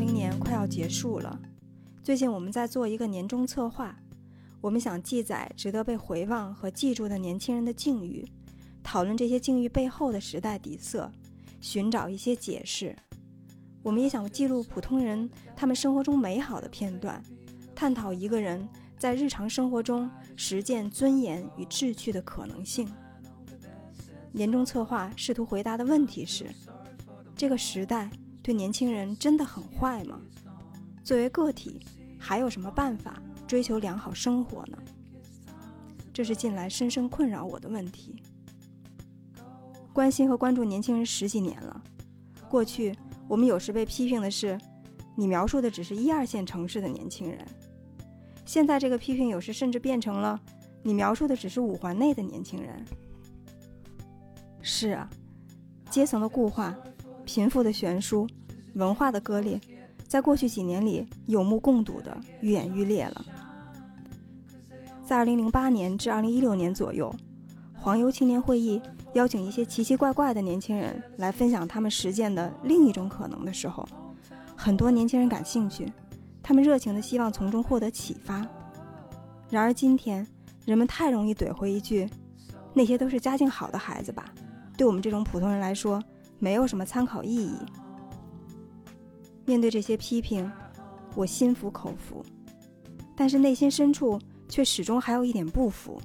二零年快要结束了，最近我们在做一个年终策划，我们想记载值得被回望和记住的年轻人的境遇，讨论这些境遇背后的时代底色，寻找一些解释。我们也想记录普通人他们生活中美好的片段，探讨一个人在日常生活中实践尊严与志趣的可能性。年终策划试图回答的问题是：这个时代对年轻人真的很坏吗？作为个体，还有什么办法追求良好生活呢？这是近来深深困扰我的问题。关心和关注年轻人十几年了，过去我们有时被批评的是，你描述的只是一二线城市的年轻人。现在这个批评有时甚至变成了，你描述的只是五环内的年轻人。是啊，阶层的固化、贫富的悬殊、文化的割裂，在过去几年里有目共睹的愈演愈烈了。在2008年至2016年左右，黄油青年会议邀请一些奇奇怪怪的年轻人来分享他们实践的另一种可能的时候，很多年轻人感兴趣，他们热情的希望从中获得启发。然而今天，人们太容易怼回一句：“那些都是家境好的孩子吧。”对我们这种普通人来说，没有什么参考意义。面对这些批评，我心服口服，但是内心深处却始终还有一点不服。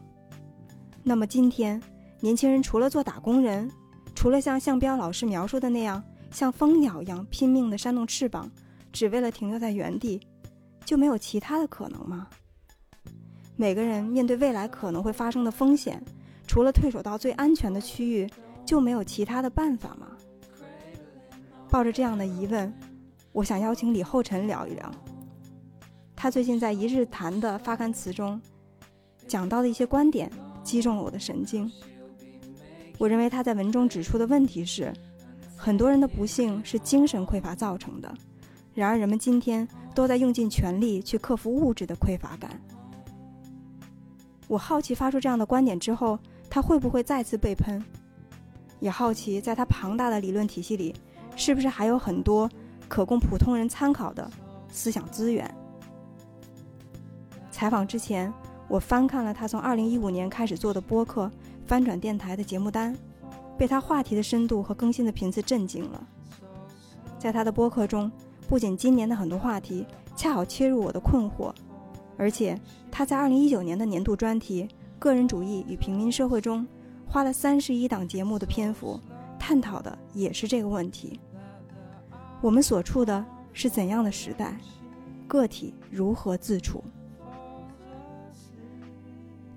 那么今天，年轻人除了做打工人，除了像向彪老师描述的那样像蜂鸟一样拼命地扇动翅膀，只为了停留在原地，就没有其他的可能吗？每个人面对未来可能会发生的风险，除了退守到最安全的区域。就没有其他的办法吗？抱着这样的疑问，我想邀请李厚辰聊一聊。他最近在一日谈的发刊词中，讲到的一些观点击中了我的神经。我认为他在文中指出的问题是，很多人的不幸是精神匮乏造成的，然而人们今天都在用尽全力去克服物质的匮乏感。我好奇发出这样的观点之后，他会不会再次被喷？也好奇，在他庞大的理论体系里，是不是还有很多可供普通人参考的思想资源？采访之前，我翻看了他从2015年开始做的播客《翻转电台》的节目单，被他话题的深度和更新的频次震惊了。在他的播客中，不仅今年的很多话题恰好切入我的困惑，而且他在2019年的年度专题《个人主义与平民社会》中。花了三十一档节目的篇幅，探讨的也是这个问题。我们所处的是怎样的时代？个体如何自处？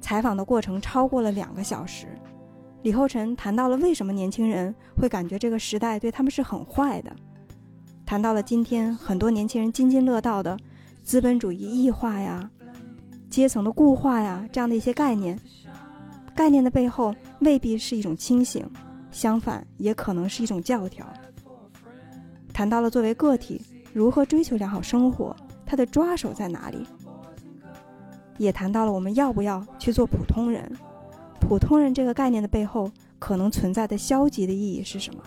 采访的过程超过了两个小时，李厚辰谈到了为什么年轻人会感觉这个时代对他们是很坏的，谈到了今天很多年轻人津津乐道的资本主义异化呀、阶层的固化呀这样的一些概念。概念的背后未必是一种清醒，相反也可能是一种教条。谈到了作为个体如何追求良好生活，它的抓手在哪里？也谈到了我们要不要去做普通人？普通人这个概念的背后可能存在的消极的意义是什么？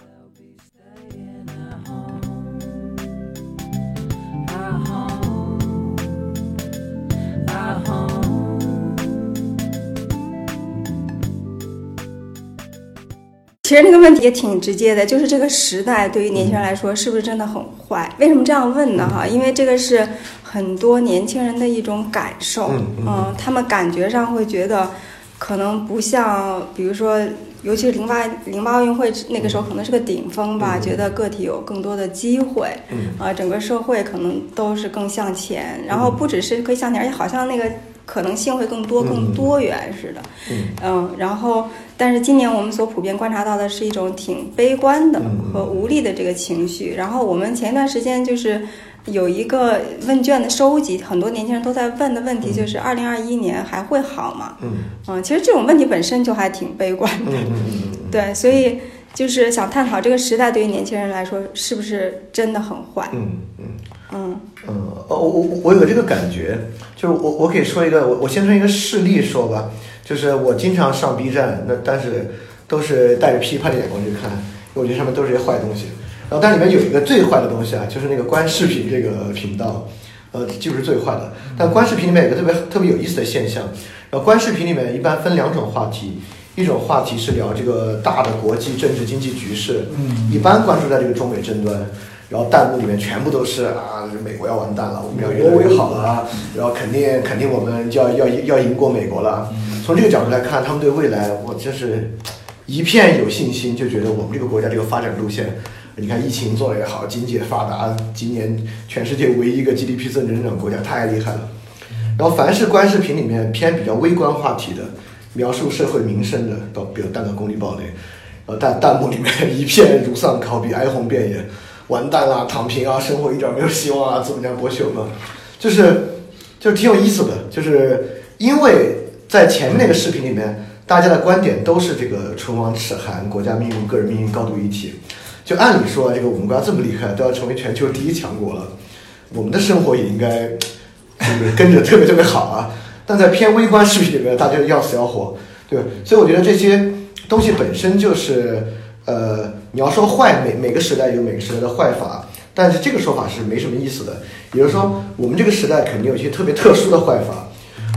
其实那个问题也挺直接的，就是这个时代对于年轻人来说是不是真的很坏？为什么这样问呢？哈，因为这个是很多年轻人的一种感受，嗯，他们感觉上会觉得，可能不像，比如说，尤其是零八零八奥运会那个时候，可能是个顶峰吧，觉得个体有更多的机会，啊，整个社会可能都是更向前，然后不只是可以向前，而且好像那个。可能性会更多、更多元似的，嗯，然后，但是今年我们所普遍观察到的是一种挺悲观的和无力的这个情绪。然后我们前一段时间就是有一个问卷的收集，很多年轻人都在问的问题就是：二零二一年还会好吗？嗯，嗯，其实这种问题本身就还挺悲观的，对，所以就是想探讨这个时代对于年轻人来说是不是真的很坏？嗯嗯。嗯嗯哦，我我我有个这个感觉，就是我我可以说一个，我我先从一个事例说吧，就是我经常上 B 站，那但是都是带着批判的眼光去看，我觉得上面都是些坏东西。然后但里面有一个最坏的东西啊，就是那个观视频这个频道，呃，就是最坏的。但观视频里面有个特别特别有意思的现象，然后观视频里面一般分两种话题，一种话题是聊这个大的国际政治经济局势，嗯一般关注在这个中美争端。然后弹幕里面全部都是啊，美国要完蛋了，我们要越来越好了，然后肯定肯定我们就要要要赢过美国了。从这个角度来看，他们对未来我真是一片有信心，就觉得我们这个国家这个发展路线，你看疫情做的也好，经济也发达，今年全世界唯一一个 GDP 增长国家，太厉害了。然后凡是观视频里面偏比较微观话题的，描述社会民生的，到比如弹个公立暴雷，呃弹弹幕里面 一片如丧考妣，哀鸿遍野。完蛋了，躺平啊，生活一点没有希望啊，资本家剥削嘛，就是就是挺有意思的，就是因为在前面那个视频里面，大家的观点都是这个唇亡齿寒，国家命运、个人命运高度一体。就按理说，这个我们国家这么厉害，都要成为全球第一强国了，我们的生活也应该就是跟着特别特别好啊。但在偏微观视频里面，大家要死要活，对吧？所以我觉得这些东西本身就是。呃，你要说坏，每每个时代有每个时代的坏法，但是这个说法是没什么意思的。也就是说，我们这个时代肯定有一些特别特殊的坏法。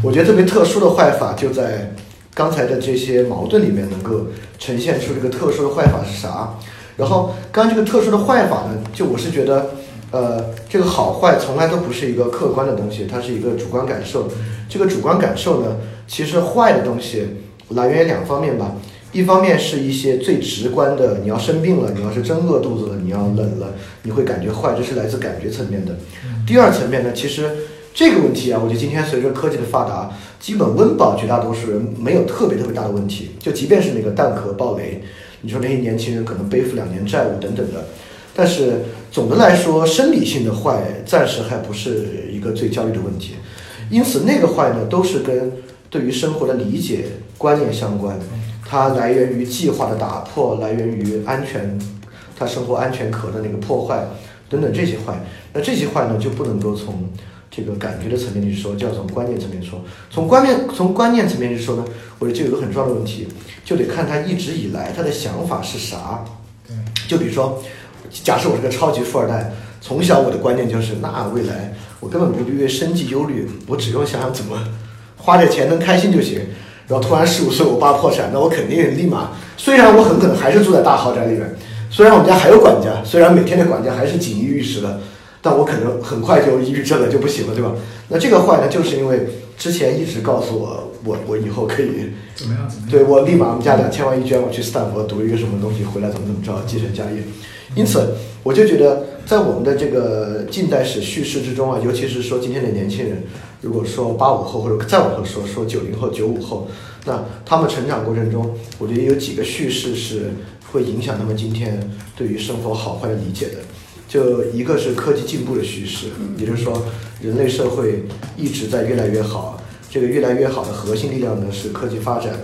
我觉得特别特殊的坏法就在刚才的这些矛盾里面能够呈现出这个特殊的坏法是啥。然后，刚刚这个特殊的坏法呢，就我是觉得，呃，这个好坏从来都不是一个客观的东西，它是一个主观感受。这个主观感受呢，其实坏的东西来源于两方面吧。一方面是一些最直观的，你要生病了，你要是真饿肚子了，你要冷了，你会感觉坏，这是来自感觉层面的。第二层面呢，其实这个问题啊，我觉得今天随着科技的发达，基本温饱绝大多数人没有特别特别大的问题。就即便是那个蛋壳爆雷，你说那些年轻人可能背负两年债务等等的，但是总的来说，生理性的坏暂时还不是一个最焦虑的问题。因此，那个坏呢，都是跟对于生活的理解观念相关。它来源于计划的打破，来源于安全，它生活安全壳的那个破坏等等这些坏。那这些坏呢，就不能够从这个感觉的层面去说，就要从观念层面说。从观念从观念层面去说呢，我觉得就有个很重要的问题，就得看他一直以来他的想法是啥。就比如说，假设我是个超级富二代，从小我的观念就是，那未来我根本不必为生计忧虑，我只用想想怎么花点钱能开心就行。然后突然十五岁，我爸破产，那我肯定立马。虽然我很可能还是住在大豪宅里面，虽然我们家还有管家，虽然每天的管家还是锦衣玉食的，但我可能很快就抑郁症了，就不行了，对吧？那这个坏呢，就是因为之前一直告诉我，我我以后可以怎么样？对我立马我们家两千万一捐，我去斯坦福读一个什么东西，回来怎么怎么着，继承家业。因此，我就觉得在我们的这个近代史叙事之中啊，尤其是说今天的年轻人。如果说八五后或者再往后说说九零后九五后，那他们成长过程中，我觉得有几个叙事是会影响他们今天对于生活好坏的理解的。就一个是科技进步的叙事，也就是说人类社会一直在越来越好，这个越来越好的核心力量呢是科技发展，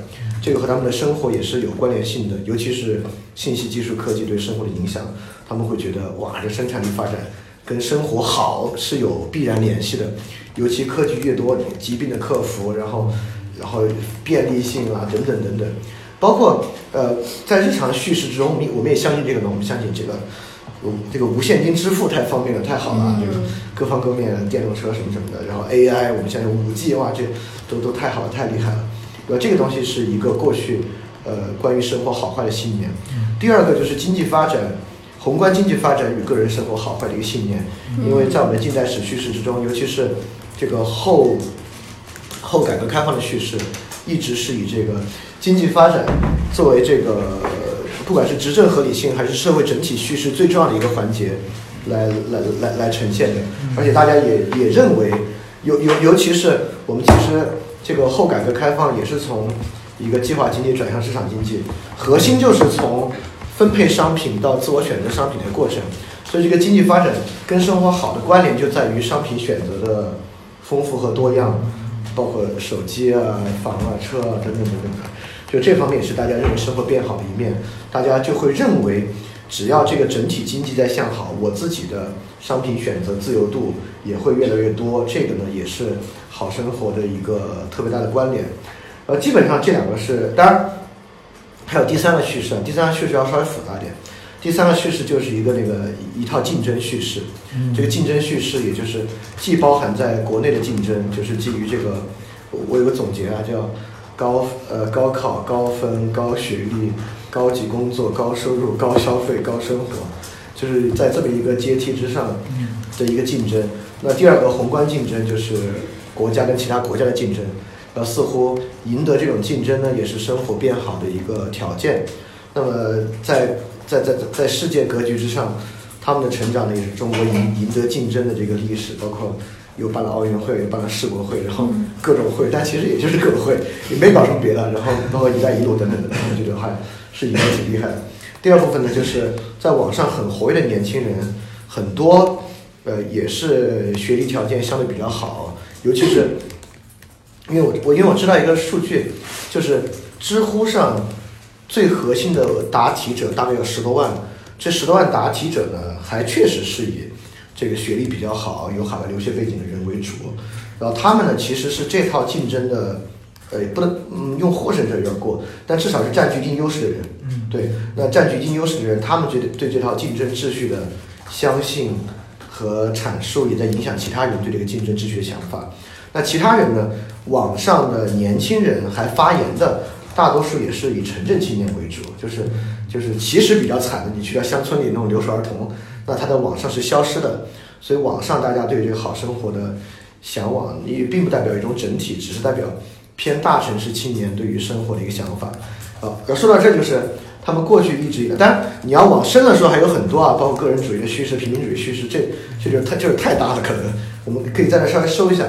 这个和他们的生活也是有关联性的，尤其是信息技术科技对生活的影响，他们会觉得哇，这生产力发展。跟生活好是有必然联系的，尤其科技越多，疾病的克服，然后，然后便利性啊，等等等等，包括呃，在日常叙事之中，我们我们也相信这个呢，我们相信这个，这个无现金支付太方便了，太好了，这个各方各面电动车什么什么的，然后 AI，我们现在五 G 哇，这都都太好了，太厉害了，对吧？这个东西是一个过去呃关于生活好坏的信念。第二个就是经济发展。宏观经济发展与个人生活好坏的一个信念，因为在我们的近代史叙事之中，尤其是这个后后改革开放的叙事，一直是以这个经济发展作为这个不管是执政合理性还是社会整体叙事最重要的一个环节来来来来呈现的。而且大家也也认为，尤尤尤其是我们其实这个后改革开放也是从一个计划经济转向市场经济，核心就是从。分配商品到自我选择商品的过程，所以这个经济发展跟生活好的关联就在于商品选择的丰富和多样，包括手机啊、房啊、车啊等等等等的，就这方面也是大家认为生活变好的一面。大家就会认为，只要这个整体经济在向好，我自己的商品选择自由度也会越来越多。这个呢，也是好生活的一个特别大的关联。呃，基本上这两个是当然。还有第三个叙事啊，第三个叙事要稍微复杂点。第三个叙事就是一个那个一套竞争叙事。这个竞争叙事，也就是既包含在国内的竞争，就是基于这个，我我有个总结啊，叫高呃高考、高分、高学历、高级工作、高收入、高消费、高生活，就是在这么一个阶梯之上的一个竞争。那第二个宏观竞争就是国家跟其他国家的竞争，呃，似乎赢得这种竞争呢，也是生活变好的一个条件。那么在在在在世界格局之上。他们的成长呢，也是中国赢赢得竞争的这个历史，包括又办了奥运会，又办了世博会，然后各种会，但其实也就是各种会，也没搞什么别的。然后包括“一带一路”等等的，我觉得还是赢得挺厉害的。第二部分呢，就是在网上很活跃的年轻人，很多呃也是学历条件相对比较好，尤其是因为我我因为我知道一个数据，就是知乎上最核心的答题者大概有十多万。这十多万答题者呢，还确实是以这个学历比较好、有海外留学背景的人为主。然后他们呢，其实是这套竞争的，呃，不能嗯用获胜者有点过，但至少是占据一定优势的人。嗯，对，那占据一定优势的人，他们觉得对这套竞争秩序的相信和阐述，也在影响其他人对这个竞争秩序的想法。那其他人呢，网上的年轻人还发言的。大多数也是以城镇青年为主，就是就是其实比较惨的，你去到乡村里那种留守儿童，那他在网上是消失的，所以网上大家对这个好生活的向往，也并不代表一种整体，只是代表偏大城市青年对于生活的一个想法。啊，要说到这就是他们过去一直以来，当然你要往深了说还有很多啊，包括个人主义的叙事、平民主义叙事，这这就太就是太大了，可能我们可以在那稍微收一下。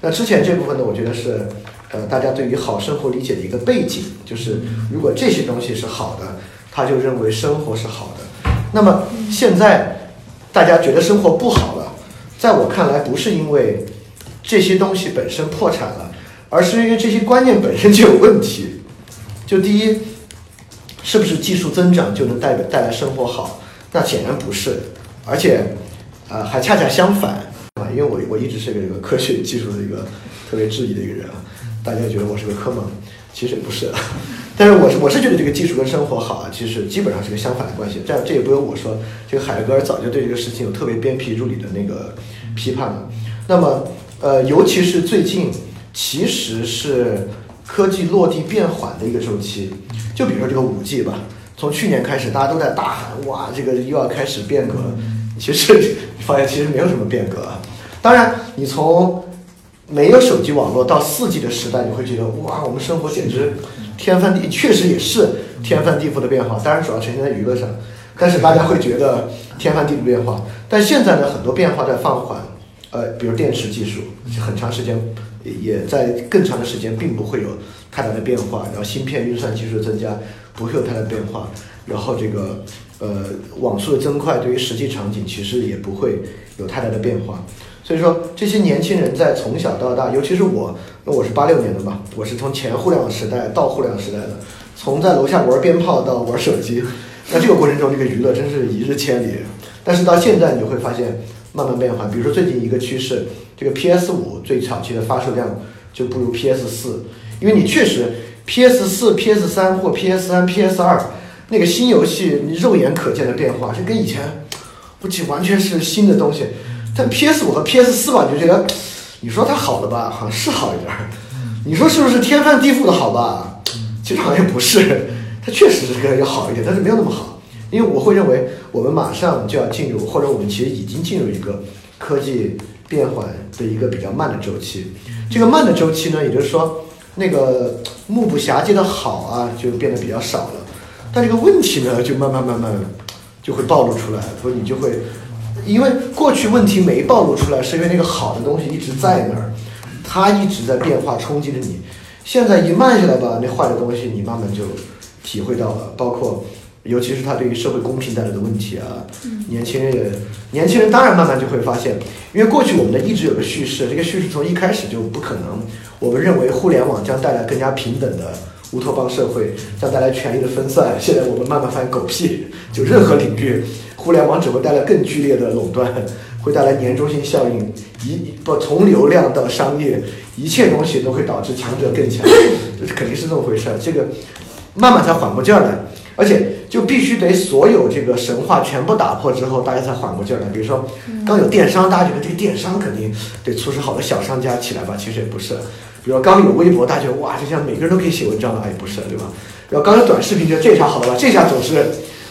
那之前这部分呢，我觉得是。呃，大家对于好生活理解的一个背景，就是如果这些东西是好的，他就认为生活是好的。那么现在大家觉得生活不好了，在我看来，不是因为这些东西本身破产了，而是因为这些观念本身就有问题。就第一，是不是技术增长就能带带来生活好？那显然不是，而且，呃，还恰恰相反啊！因为我我一直是个这个科学技术的一个特别质疑的一个人啊。大家觉得我是个科盲，其实也不是，但是我是我是觉得这个技术跟生活好啊，其实基本上是个相反的关系。这样这也不用我说，这个海格尔早就对这个事情有特别鞭辟入里的那个批判了。那么，呃，尤其是最近，其实是科技落地变缓的一个周期。就比如说这个五 G 吧，从去年开始大家都在大喊，哇，这个又要开始变革。其实发现其实没有什么变革。当然，你从没有手机网络到四 G 的时代，你会觉得哇，我们生活简直天翻地，确实也是天翻地覆的变化。当然，主要呈现在娱乐上，但是大家会觉得天翻地覆变化。但现在呢，很多变化在放缓，呃，比如电池技术，很长时间也在更长的时间并不会有太大的变化。然后芯片运算技术增加不会有太大的变化。然后这个呃网速的增快对于实际场景其实也不会有太大的变化。所以说，这些年轻人在从小到大，尤其是我，那我是八六年的嘛，我是从前互联网时代到互联网时代的，从在楼下玩鞭炮到玩手机，那这个过程中，这个娱乐真是一日千里。但是到现在，你会发现慢慢变化。比如说最近一个趋势，这个 PS 五最早期的发售量就不如 PS 四，因为你确实 PS 四、PS 三或 PS 三、PS 二那个新游戏，你肉眼可见的变化，就跟以前不仅完全是新的东西。但 PS 五和 PS 四吧，你就觉得，你说它好了吧，好像是好一点。你说是不是天翻地覆的好吧？其实好像不是，它确实是个要好一点，但是没有那么好。因为我会认为，我们马上就要进入，或者我们其实已经进入一个科技变缓的一个比较慢的周期。这个慢的周期呢，也就是说，那个目不暇接的好啊，就变得比较少了。但这个问题呢，就慢慢慢慢就会暴露出来，所以你就会。因为过去问题没暴露出来，是因为那个好的东西一直在那儿，它一直在变化冲击着你。现在一慢下来吧，那坏的东西你慢慢就体会到了，包括尤其是它对于社会公平带来的问题啊。年轻人也，年轻人当然慢慢就会发现，因为过去我们的一直有个叙事，这个叙事从一开始就不可能。我们认为互联网将带来更加平等的乌托邦社会，将带来权力的分散。现在我们慢慢发现狗屁，就任何领域。互联网只会带来更剧烈的垄断，会带来粘中性效应。一不从流量到商业，一切东西都会导致强者更强，这肯定是这么回事儿。这个慢慢才缓过劲儿来。而且就必须得所有这个神话全部打破之后，大家才缓过劲儿来。比如说，刚有电商，大家觉得这个电商肯定得促使好多小商家起来吧？其实也不是。比如说刚有微博，大家觉得哇，这下每个人都可以写文章了，也不是，对吧？然后刚有短视频，觉得这下好了吧？这下总是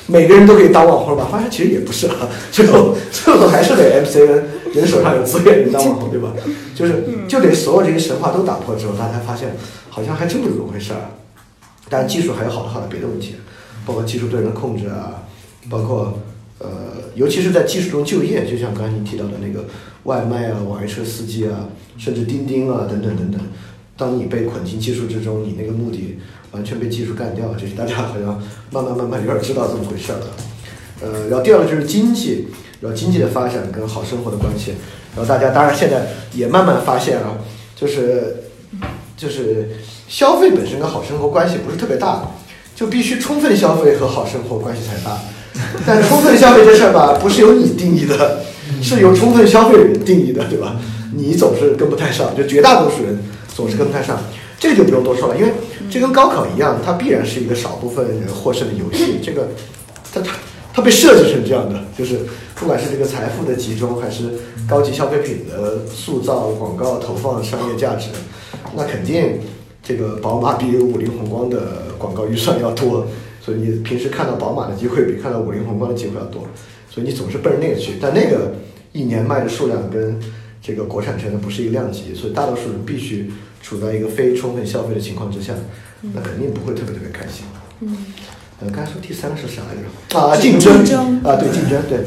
每个人都可以当网红了吧？发现其实也不是啊，最后 最后还是得 MCN 人手上有资源，你当网红，对吧？就是就得所有这些神话都打破之后，大家发现好像还真不是这么回事儿。当然，技术还有好多好多别的问题，包括技术对人的控制啊，包括呃，尤其是在技术中就业，就像刚才你提到的那个外卖啊、网约车司机啊，甚至钉钉啊等等等等。当你被捆进技术之中，你那个目的完全被技术干掉，就是大家好像慢慢慢慢有点知道这么回事了。呃，然后第二个就是经济，然后经济的发展跟好生活的关系，然后大家当然现在也慢慢发现啊，就是就是消费本身跟好生活关系不是特别大，就必须充分消费和好生活关系才大。但充分消费这事儿吧，不是由你定义的，是由充分消费人定义的，对吧？你总是跟不太上，就绝大多数人总是跟不太上，这个就不用多说了，因为这跟高考一样，它必然是一个少部分人获胜的游戏。这个，它它它被设计成这样的，就是不管是这个财富的集中，还是高级消费品的塑造、广告投放、商业价值，那肯定这个宝马比五菱宏光的广告预算要多，所以你平时看到宝马的机会比看到五菱宏光的机会要多，所以你总是奔着那个去，但那个一年卖的数量跟这个国产车呢不是一个量级，所以大多数人必须处在一个非充分消费的情况之下，那肯定不会特别特别开心。嗯，呃，刚才说第三个是啥来着？啊，竞争竞争啊，对竞争，对。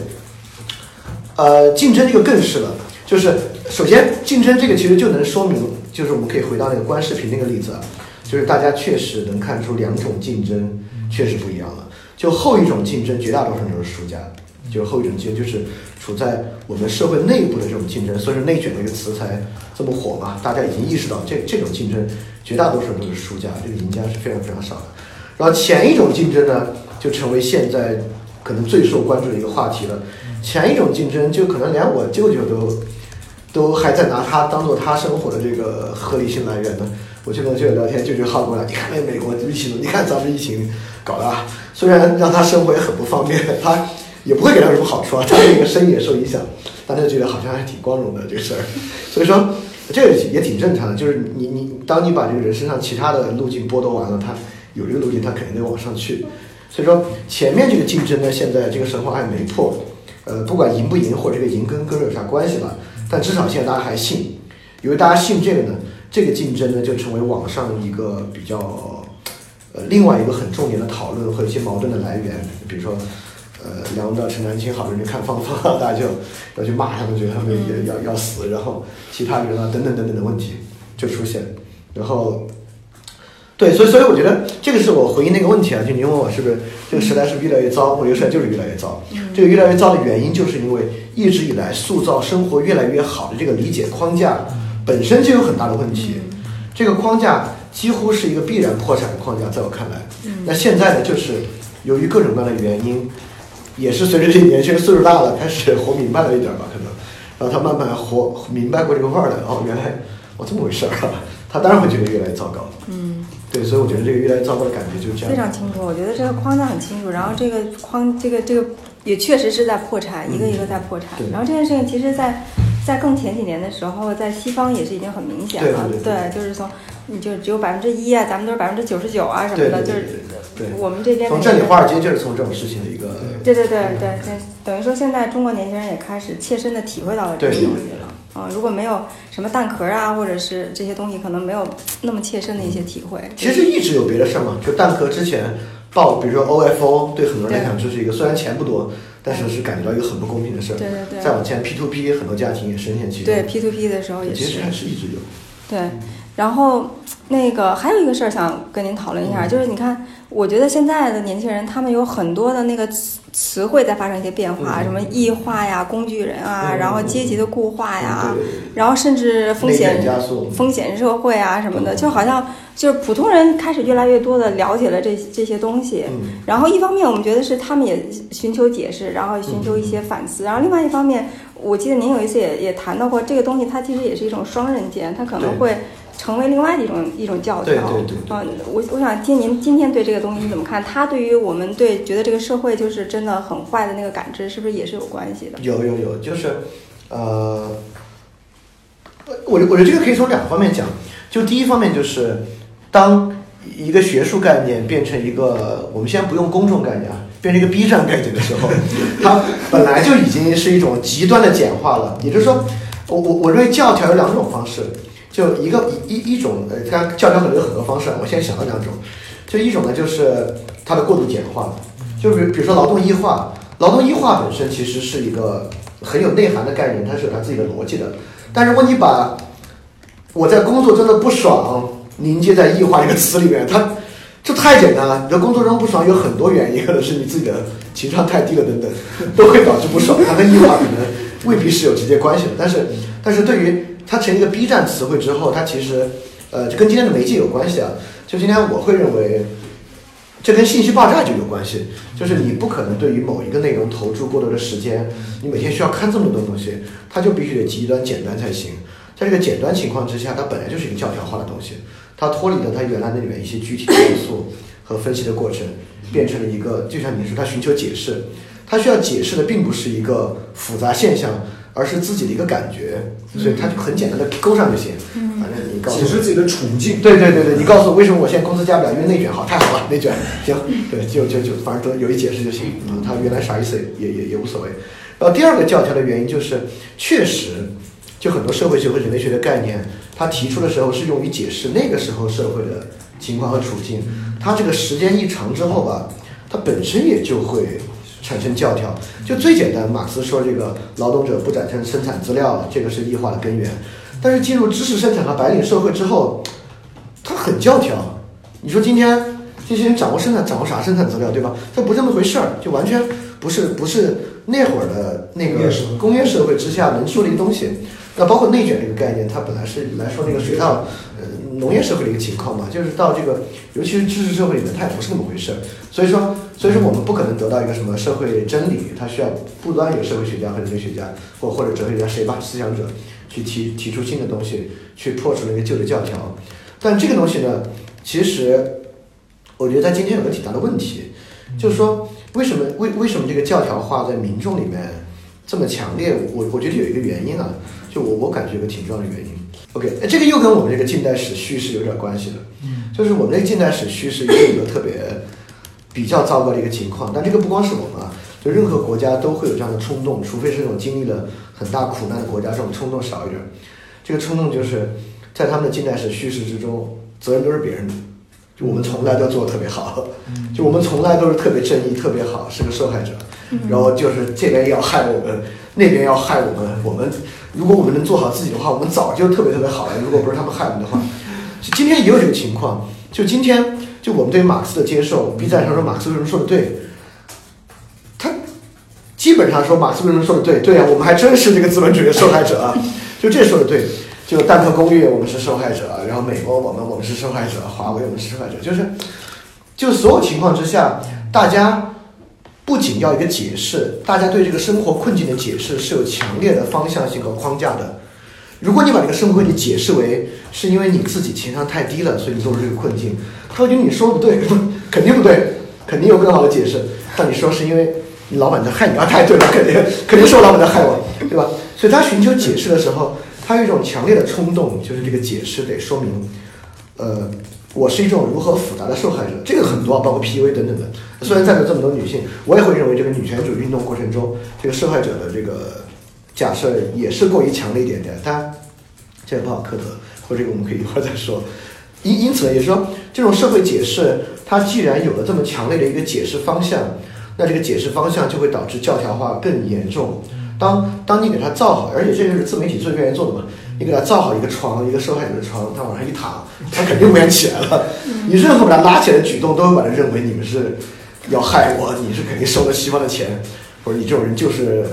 呃，竞争这个更是了，就是首先竞争这个其实就能说明，就是我们可以回到那个观视频那个例子啊，就是大家确实能看出两种竞争确实不一样了。就后一种竞争，绝大多数都是输家，就后一种竞争就是处在我们社会内部的这种竞争，所以说内卷这个词才这么火嘛，大家已经意识到这这种竞争，绝大多数都是输家，这个赢家是非常非常少的。然后前一种竞争呢，就成为现在可能最受关注的一个话题了。前一种竞争，就可能连我舅舅都都还在拿它当做他生活的这个合理性来源呢。我去跟我舅舅聊天，舅舅好过来，你看那美国疫情，你看咱们疫情搞的啊，虽然让他生活也很不方便，他也不会给他什么好处啊，他那个生意也受影响，但他觉得好像还挺光荣的这个事儿。所以说这个也挺正常的，就是你你当你把这个人身上其他的路径剥夺完了，他有这个路径，他肯定得往上去。所以说前面这个竞争呢，现在这个神话还没破，呃，不管赢不赢或者这个赢跟歌有啥关系吧，但至少现在大家还信，因为大家信这个呢，这个竞争呢就成为网上一个比较呃另外一个很重点的讨论和一些矛盾的来源，比如说。呃，梁文道、陈丹青好多人看芳芳，大家就要去骂他们，觉得他们也要要死，然后其他人啊等等等等的问题就出现，然后对，所以所以我觉得这个是我回应那个问题啊，就你问我是不是这个时代是不是越来越糟？我觉得时代就是越来越糟。这个越来越糟的原因，就是因为一直以来塑造生活越来越好的这个理解框架本身就有很大的问题。这个框架几乎是一个必然破产的框架，在我看来。那现在呢，就是由于各种各样的原因，也是随着这些年轻人岁数大了，开始活明白了一点吧，可能，然后他慢慢活明白过这个味儿了。哦，原来哦这么回事儿啊，他当然会觉得越来越糟糕。嗯，对，所以我觉得这个越来越糟糕的感觉就是这样。非常清楚。我觉得这个框架很清楚，然后这个框，这个这个也确实是在破产，一个一个在破产。对然后这件事情其实在，在更前几年的时候，在西方也是已经很明显了。对对对就是从你就只有百分之一啊，咱们都是百分之九十九啊什么的，就是我们这边从这里华尔街就是从这种事情的一个对对对对对，等于说现在中国年轻人也开始切身的体会到了这个对东西了。啊、如果没有什么蛋壳啊，或者是这些东西，可能没有那么切身的一些体会。其实一直有别的事儿嘛，就蛋壳之前报，比如说 OFO，对很多人来讲就是一个虽然钱不多，但是是感觉到一个很不公平的事儿。对对对再往前 P to P，很多家庭也深陷其中。对 P to P 的时候也是其实。还是一直有。对，然后那个还有一个事儿想跟您讨论一下，就是你看，我觉得现在的年轻人他们有很多的那个词词汇在发生一些变化，嗯。什么异化呀、工具人啊，嗯。然后阶级的固化呀，然后甚至风险风险社会啊什么的，嗯。就好像就是普通人开始越来越多的了解了这这些东西。嗯，然后一方面我们觉得是他们也寻求解释，然后寻求一些反思，然后另外一方面，我记得您有一次也也谈到过这个东西，它其实也是一种双刃剑，它可能会成为另外的一种一种教条。对对对嗯，我我想听您今天对这个东西你怎么看？它对于我们对觉得这个社会就是真的很坏的那个感知，是不是也是有关系的？有有有，就是呃，我我觉得这个可以从两方面讲。就第一方面就是，当一个学术概念变成一个，我们先不用公众概念啊，变成一个 B 站概念的时候，它本来就已经是一种极端的简化了。也就是说，我我我认为教条有两种方式，就一个一一一种，呃，当然教条可能有很多方式，我现在想到两种，就一种呢就是它的过度简化，就比比如说劳动异化，劳动异化本身其实是一个很有内涵的概念，它是有它自己的逻辑的。但如果你把我在工作真的不爽凝结在异化这个词里面，它这太简单了。你的工作中不爽有很多原因，可能是你自己的情商太低了等等，都会导致不爽。它跟异化可能未必是有直接关系的。但是，但是对于它成一个 B 站词汇之后，它其实呃，就跟今天的媒介有关系啊。就今天我会认为。这跟信息爆炸就有关系，就是你不可能对于某一个内容投注过多的时间，你每天需要看这么多东西，它就必须得极端简单才行。在这个简单情况之下，它本来就是一个教条化的东西，它脱离了它原来那里面一些具体的因素和分析的过程，变成了一个，就像你说，它寻求解释，它需要解释的并不是一个复杂现象，而是自己的一个感觉，所以他就很简单的勾上就行。反正你告诉我解释自己的处境。对对对对，你告诉我为什么我现在工资加不了？因为内卷好，太好了，内卷行，对，就就就反正得有一解释就行嗯。他原来啥意思也也也无所谓。然后第二个教条的原因就是，确实，就很多社会学和人类学的概念，它提出的时候是用于解释那个时候社会的情况和处境。它这个时间一长之后吧，它本身也就会产生教条。就最简单，马克思说这个劳动者不展生生产资料，这个是异化的根源。但是进入知识生产和白领社会之后，它很教条。你说今天这些人掌握生产，掌握啥生产资料，对吧？它不这么回事儿，就完全不是不是那会儿的那个工业社会工业社会之下能说的一个东西。那包括内卷这个概念，它本来是来说那个水稻呃农业社会的一个情况嘛，就是到这个尤其是知识社会里面，它也不是那么回事儿。所以说，所以说我们不可能得到一个什么社会真理，它需要不断有社会学家和人类学家或或者哲学家谁吧思想者去提提出新的东西，去破除那个旧的教条。但这个东西呢，其实我觉得在今天有个挺大的问题，就是说为什么为为什么这个教条化在民众里面这么强烈？我我觉得有一个原因啊，就我我感觉有个挺重要的原因。OK，哎这个又跟我们这个近代史叙事有点关系的，就是我们这个近代史叙事有一个特别比较糟糕的一个情况，但这个不光是我们啊，就任何国家都会有这样的冲动，除非是那种经历了很大苦难的国家，这种冲动少一点。这个冲动就是在他们的近代史叙事之中，责任都是别人的，就我们从来都做的特别好，就我们从来都是特别正义、特别好，是个受害者。然后就是这边要害我们，那边要害我们。我们如果我们能做好自己的话，我们早就特别特别好了。如果不是他们害我们的话，今天也有这个情况。就今天，就我们对马克思的接受，B 站上说马克思为什么说的对，他基本上说马克思为什么说的对，对啊，我们还真是这个资本主义的受害者啊，就这说的对。就蛋壳公寓我们是受害者，然后美国我们我们是受害者，华为我们是受害者，就是就所有情况之下，大家不仅要一个解释，大家对这个生活困境的解释是有强烈的方向性和框架的。如果你把这个生活困境解释为是因为你自己情商太低了，所以你落入这个困境，他会觉得你说的不对，肯定不对，肯定有更好的解释。但你说是因为你老板在害你啊，太对了，肯定肯定是我老板在害我，对吧？所以他寻求解释的时候，他有一种强烈的冲动，就是这个解释得说明，呃，我是一种如何复杂的受害者，这个很多啊，包括 PUA 等等的。虽然在座这么多女性，我也会认为这个女权主义运动过程中，这个受害者的这个假设也是过于强烈一点点。但，这也不好苛责，或者这个我们可以一会儿再说。因因此呢，也是说，这种社会解释，它既然有了这么强烈的一个解释方向，那这个解释方向就会导致教条化更严重。当当你给它造好，而且这就是自媒体最愿意做的嘛，你给他造好一个床，一个受害者的床，他往上一躺，他肯定不愿意起来了。你任何把他拉起来的举动，都会把他认为你们是要害我，你是肯定收了西方的钱，或者你这种人就是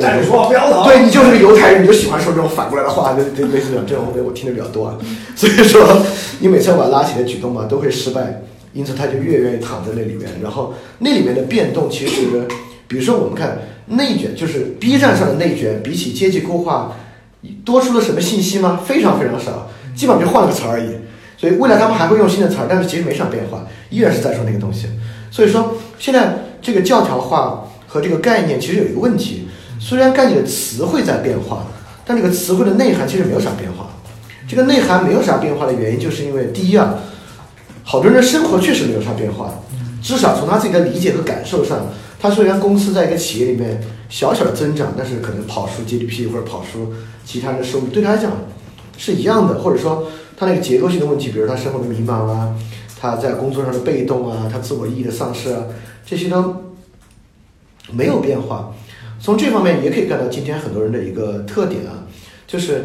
站着说话不腰疼对你就是个犹太人，你就喜欢说这种反过来的话，对对类似这种这种我听的比较多啊。所以说，你每次要把他拉起来的举动嘛，都会失败，因此他就越愿意躺在那里面。然后那里面的变动，其实比如说我们看内卷，就是 B 站上的内卷，比起阶级固化，多出了什么信息吗？非常非常少。基本上就换了个词而已。所以未来他们还会用新的词儿，但是其实没啥变化，依然是在说那个东西。所以说现在这个教条化和这个概念其实有一个问题，虽然概念的词汇在变化，但这个词汇的内涵其实没有啥变化。这个内涵没有啥变化的原因，就是因为第一啊，好多人的生活确实没有啥变化，至少从他自己的理解和感受上，他虽然公司在一个企业里面小小的增长，但是可能跑输 GDP 或者跑输其他的收入，对他来讲是一样的，或者说他那个结构性的问题，比如他生活的迷茫啊，他在工作上的被动啊，他自我意义的丧失啊，这些都没有变化。从这方面也可以看到今天很多人的一个特点啊，就是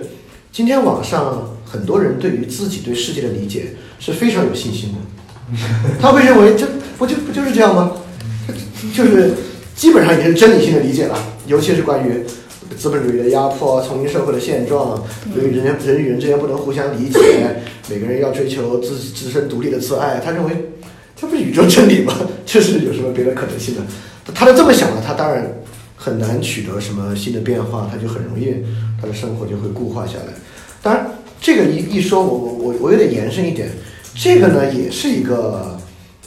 今天网上很多人对于自己对世界的理解是非常有信心的，他会认为这不就不就是这样吗？就是基本上已经是真理性的理解了，尤其是关于资本主义的压迫、丛林社会的现状，对于人家人与人之间不能互相理解，每个人要追求自自身独立的自爱，他认为这不是宇宙真理吗？这是有什么别的可能性的？他都这么想了，他当然很难取得什么新的变化，他就很容易他的生活就会固化下来。当然，这个一一说，我我我我有点延伸一点，这个呢也是一个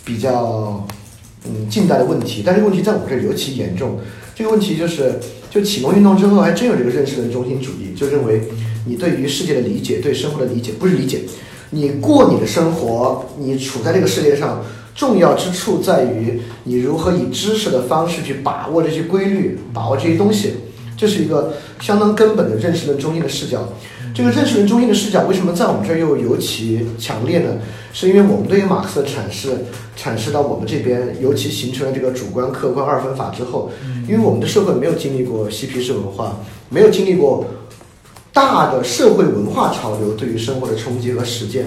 比较嗯近代的问题，但这个问题在我们这儿尤其严重。这个问题就是，就启蒙运动之后，还真有这个认识论中心主义，就认为你对于世界的理解、对生活的理解，不是理解，你过你的生活，你处在这个世界上，重要之处在于你如何以知识的方式去把握这些规律，把握这些东西。这是一个相当根本的认识论中心的视角。这个认识论中心的视角为什么在我们这儿又尤其强烈呢？是因为我们对于马克思的阐释阐释到我们这边，尤其形成了这个主观客观二分法之后，因为我们的社会没有经历过嬉皮士文化，没有经历过大的社会文化潮流对于生活的冲击和实践，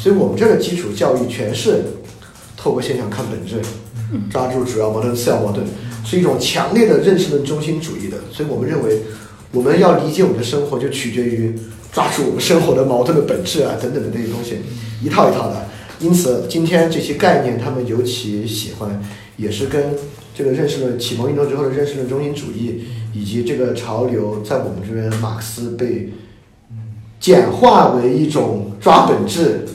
所以我们这儿的基础教育全是透过现象看本质，抓住主要矛盾、次要矛盾，是一种强烈的认识论中心主义的。所以我们认为，我们要理解我们的生活，就取决于抓住我们生活的矛盾的本质啊，等等的这些东西，一套一套的。因此，今天这些概念他们尤其喜欢，也是跟这个认识论启蒙运动之后的认识论中心主义，以及这个潮流在我们这边马克思被简化为一种抓本质、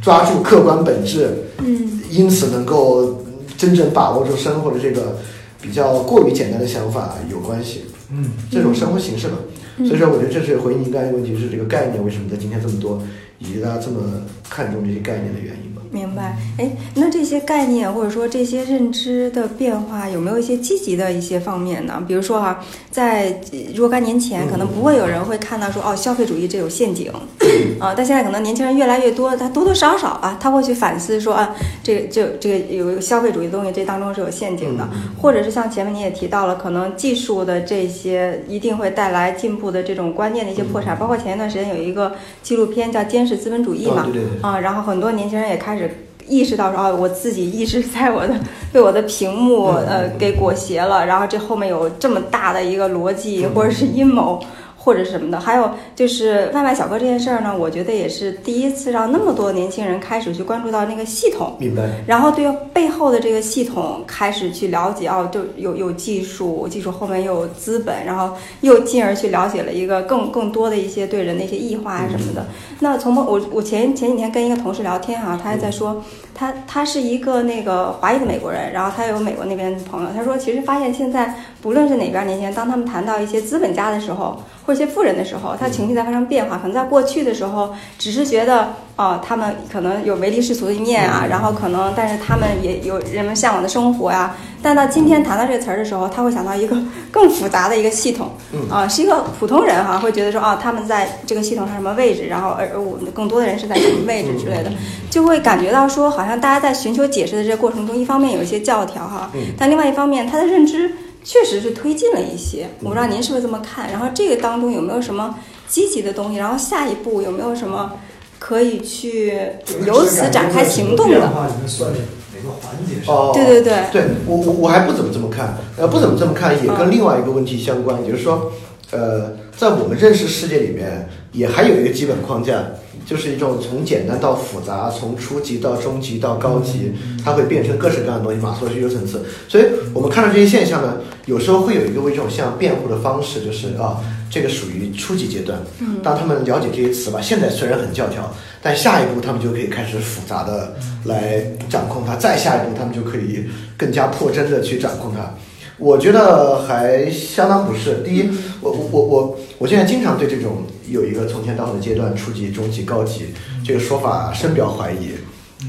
抓住客观本质，嗯，因此能够真正把握住生活的这个比较过于简单的想法有关系。嗯，这种生活形式吧。嗯所以说，我觉得这是回应您刚才的问题，是这个概念为什么在今天这么多，以及大家这么看重这些概念的原因。明白。哎，那这些概念或者说这些认知的变化，有没有一些积极的一些方面呢？比如说哈、在呃若干年前，可能不会有人会看到说哦，消费主义这有陷阱 啊，但现在可能年轻人越来越多，他多多少少啊，他会去反思说啊，这个这这个有一个消费主义的东西，这当中是有陷阱的，或者是像前面你也提到了，可能技术的这些一定会带来进步的这种观念的一些破产，包括前一段时间有一个纪录片叫《监视资本主义》嘛，啊对对对啊，然后很多年轻人也开始意识到说，啊，我自己一直在我的被我的屏幕呃给裹挟了，然后这后面有这么大的一个逻辑或者是阴谋。或者是什么的，还有就是外卖小哥这件事儿呢，我觉得也是第一次让那么多年轻人开始去关注到那个系统，明白。然后对背后的这个系统开始去了解，哦，就有有技术，技术后面又有资本，然后又进而去了解了一个更更多的一些对人的一些异化啊什么的。那从我我前前几天跟一个同事聊天哈、他还在说，他他是一个那个华裔的美国人，然后他有美国那边的朋友，他说其实发现现在不论是哪边年轻人，当他们谈到一些资本家的时候，或者一些富人的时候，他情绪在发生变化。可能在过去的时候，只是觉得哦，他们可能有唯利是图的一面啊，然后可能但是他们也有人们向往的生活呀、但到今天谈到这个词儿的时候，他会想到一个 更复杂的一个系统，啊，是一个普通人哈、会觉得说啊，他们在这个系统上什么位置，然后而而我们更多的人是在什么位置之类的，就会感觉到说，好像大家在寻求解释的这个过程中，一方面有一些教条哈，但另外一方面他的认知确实是推进了一些，我不知道您是不是这么看，然后这个当中有没有什么积极的东西，然后下一步有没有什么可以去由此展开行动的？变化里面算哪个环节对对对。对我我我还不怎么这么看，呃，不怎么这么看也跟另外一个问题相关，也就是说，呃，在我们认识世界里面，也还有一个基本框架，就是一种从简单到复杂，从初级到中级到高级，它会变成各式各样的东西，马斯洛需求层次。所以我们看到这些现象呢，有时候会有一个一种像辩护的方式，就是啊，这个属于初级阶段。当他们了解这些词吧，现在虽然很教条，但下一步他们就可以开始复杂的来掌控它，再下一步他们就可以更加破真的去掌控它。我觉得还相当不是。第一，我我我我我现在经常对这种有一个从前到后的阶段，初级、中级、高级这个说法深表怀疑。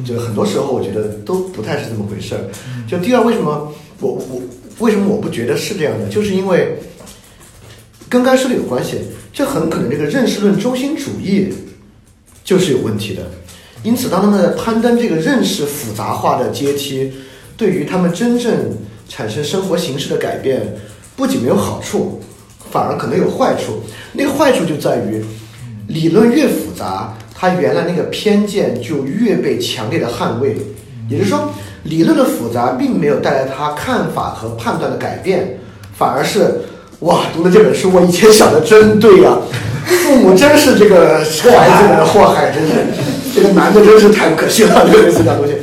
就很多时候我觉得都不太是这么回事儿。就第二，为什么我我为什么我不觉得是这样的？就是因为跟刚才说的有关系。这很可能这个认识论中心主义就是有问题的。因此，当他们在攀登这个认识复杂化的阶梯，对于他们真正产生生活形式的改变，不仅没有好处，反而可能有坏处。那个坏处就在于，理论越复杂，它原来那个偏见就越被强烈的捍卫。也就是说，理论的复杂并没有带来他看法和判断的改变，反而是哇，读了这本书，我以前想的真对呀，父母真是这个孩子们的祸害，真是这个男的真是太不可信了，类似这样东西。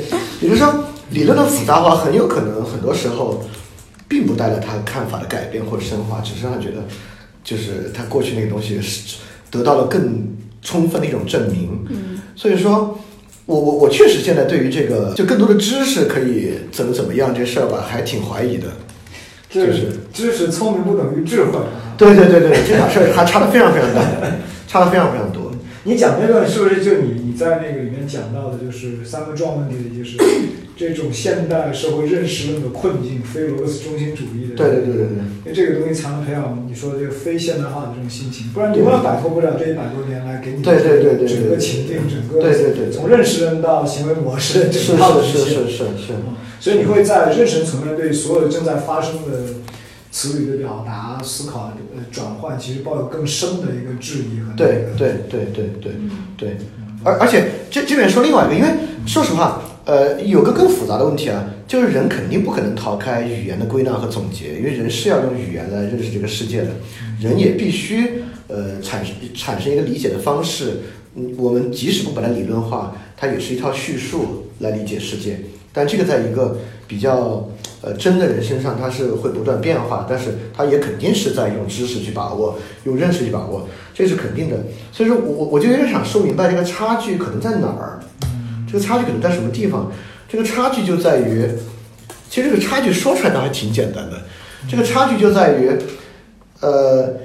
也就是说。理论的复杂化很有可能很多时候，并不带来他看法的改变或者深化，只是他觉得，就是他过去那个东西是得到了更充分的一种证明。嗯，所以说，我我我确实现在对于这个就更多的知识可以怎么怎么样这事儿吧，还挺怀疑的。就是知识聪明不等于智慧。对对对对，这俩事儿还差的非常非常大，差的非常非常多。你讲那段是不是就你你在那个里面讲到的，就是三个重要问题的，就是 这种现代社会认识论的困境，非罗格斯中心主义的。对对对对对。因为这个东西才能培养你说这个非现代化的这种心情，不然你永远摆脱不了这一百多年来给你对对对对整个情境，整个对对对从认识论到行为模式整套的是是是是是。所以你会在认识层面对所有正在发生的。词语的表达、思考、呃转换，其实抱有更深的一个质疑和对对对对对对，而而且这这边说另外一个，因为说实话，呃，有个更复杂的问题啊，就是人肯定不可能逃开语言的归纳和总结，因为人是要用语言来认识这个世界的，人也必须呃产生产生一个理解的方式。嗯，我们即使不把它理论化，它也是一套叙述来理解世界，但这个在一个比较。呃，真的人身上它是会不断变化，但是它也肯定是在用知识去把握，用认识去把握，这是肯定的。所以说我我就有点想说明白这个差距可能在哪儿，这个差距可能在什么地方？这个差距就在于，其实这个差距说出来倒还挺简单的，这个差距就在于，呃，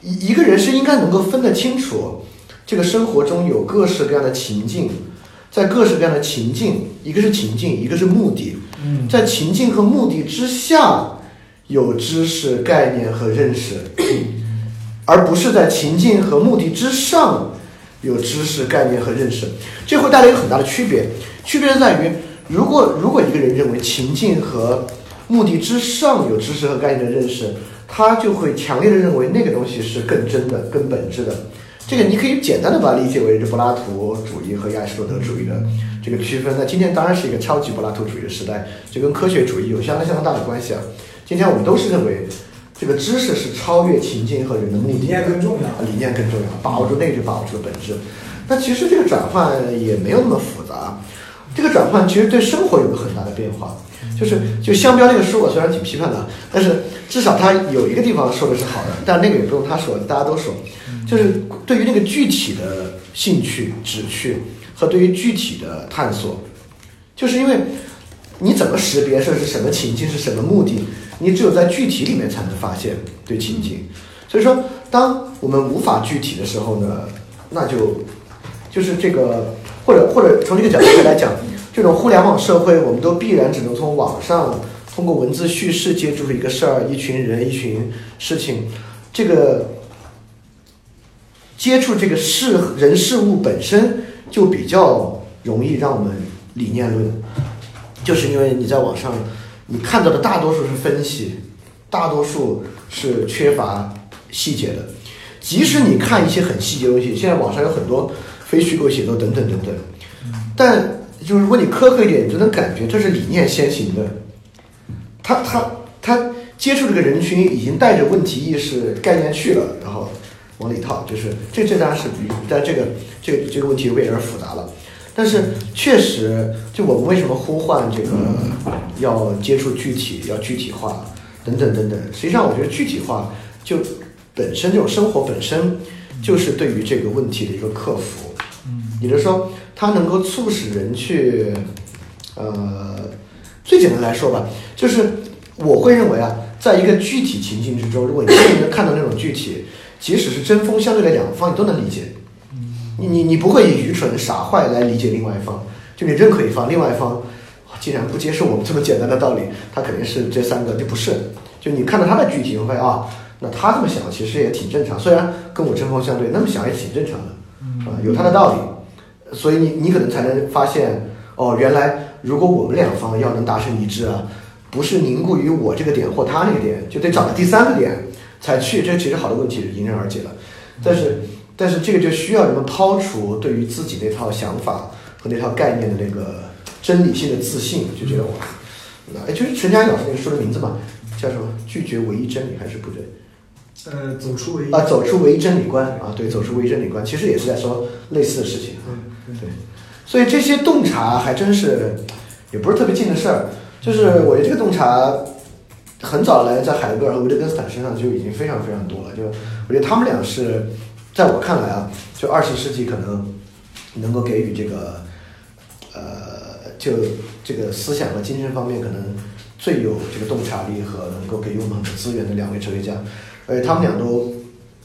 一一个人是应该能够分得清楚，这个生活中有各式各样的情境。在各式各样的情境，一个是情境，一个是目的。在情境和目的之下，有知识、概念和认识，而不是在情境和目的之上有知识、概念和认识。这会带来一个很大的区别，区别在于，如果如果一个人认为情境和目的之上有知识和概念的认识，他就会强烈的认为那个东西是更真的、更本质的。这个你可以简单的把它理解为是柏拉图主义和亚里士多德主义的这个区分。那今天当然是一个超级柏拉图主义的时代，这跟科学主义有相当相当大的关系啊。今天我们都是认为这个知识是超越情境和人的目的，理念更重要，理念更重要，把握住内就把握住了本质。那其实这个转换也没有那么复杂，这个转换其实对生活有个很大的变化。就是就香标那个书，我虽然挺批判的，但是至少他有一个地方说的是好的，但那个也不用他说，大家都说。就是对于那个具体的兴趣、旨趣和对于具体的探索，就是因为你怎么识别这是什么情境、是什么目的，你只有在具体里面才能发现对情境。所以说，当我们无法具体的时候呢，那就就是这个，或者或者从这个角度来讲，这种互联网社会，我们都必然只能从网上通过文字叙事接触一个事儿、一群人、一群事情，这个。接触这个事人事物本身就比较容易让我们理念论，就是因为你在网上你看到的大多数是分析，大多数是缺乏细节的。即使你看一些很细节的东西，现在网上有很多非虚构写作等等等等，但就是如果你苛刻一点，你就能感觉这是理念先行的。他他他接触这个人群已经带着问题意识概念去了，然后。往里套，就是这这当然是比，但这个这个这个问题有点复杂了。但是确实，就我们为什么呼唤这个要接触具体，要具体化等等等等，实际上我觉得具体化就本身这种生活本身就是对于这个问题的一个克服。嗯也就是说，它能够促使人去，呃，最简单来说吧，就是我会认为啊，在一个具体情境之中，如果你真的能看到那种具体，即使是针锋相对的两方，你都能理解。你你你不会以愚蠢傻坏来理解另外一方，就你认可一方，另外一方哇竟然不接受我们这么简单的道理，他肯定是这三个就不是。就你看到他的具体，你会啊，那他这么想其实也挺正常，虽然跟我针锋相对，那么想也挺正常的，啊，有他的道理。所以你你可能才能发现，哦，原来如果我们两方要能达成一致啊，不是凝固于我这个点或他那个点，就得找到第三个点才去，这其实好多问题迎刃而解了。但是但是这个就需要人们抛除对于自己那套想法和那套概念的那个真理性的自信，就觉得哇，那哎，就是陈嘉映老师那个书的名字嘛，叫什么？拒绝唯一真理还是不对？呃，走出唯一啊，走出唯一真理观啊，对，走出唯一真理观，其实也是在说类似的事情啊。对，所以这些洞察还真是也不是特别近的事儿。就是我觉得这个洞察很早来在海德格尔和维特根斯坦身上就已经非常非常多了。就我觉得他们俩是在我看来啊，就二十世纪可能能够给予这个呃，就这个思想和精神方面可能最有这个洞察力和能够给予我们很多资源的两位哲学家，而且他们俩都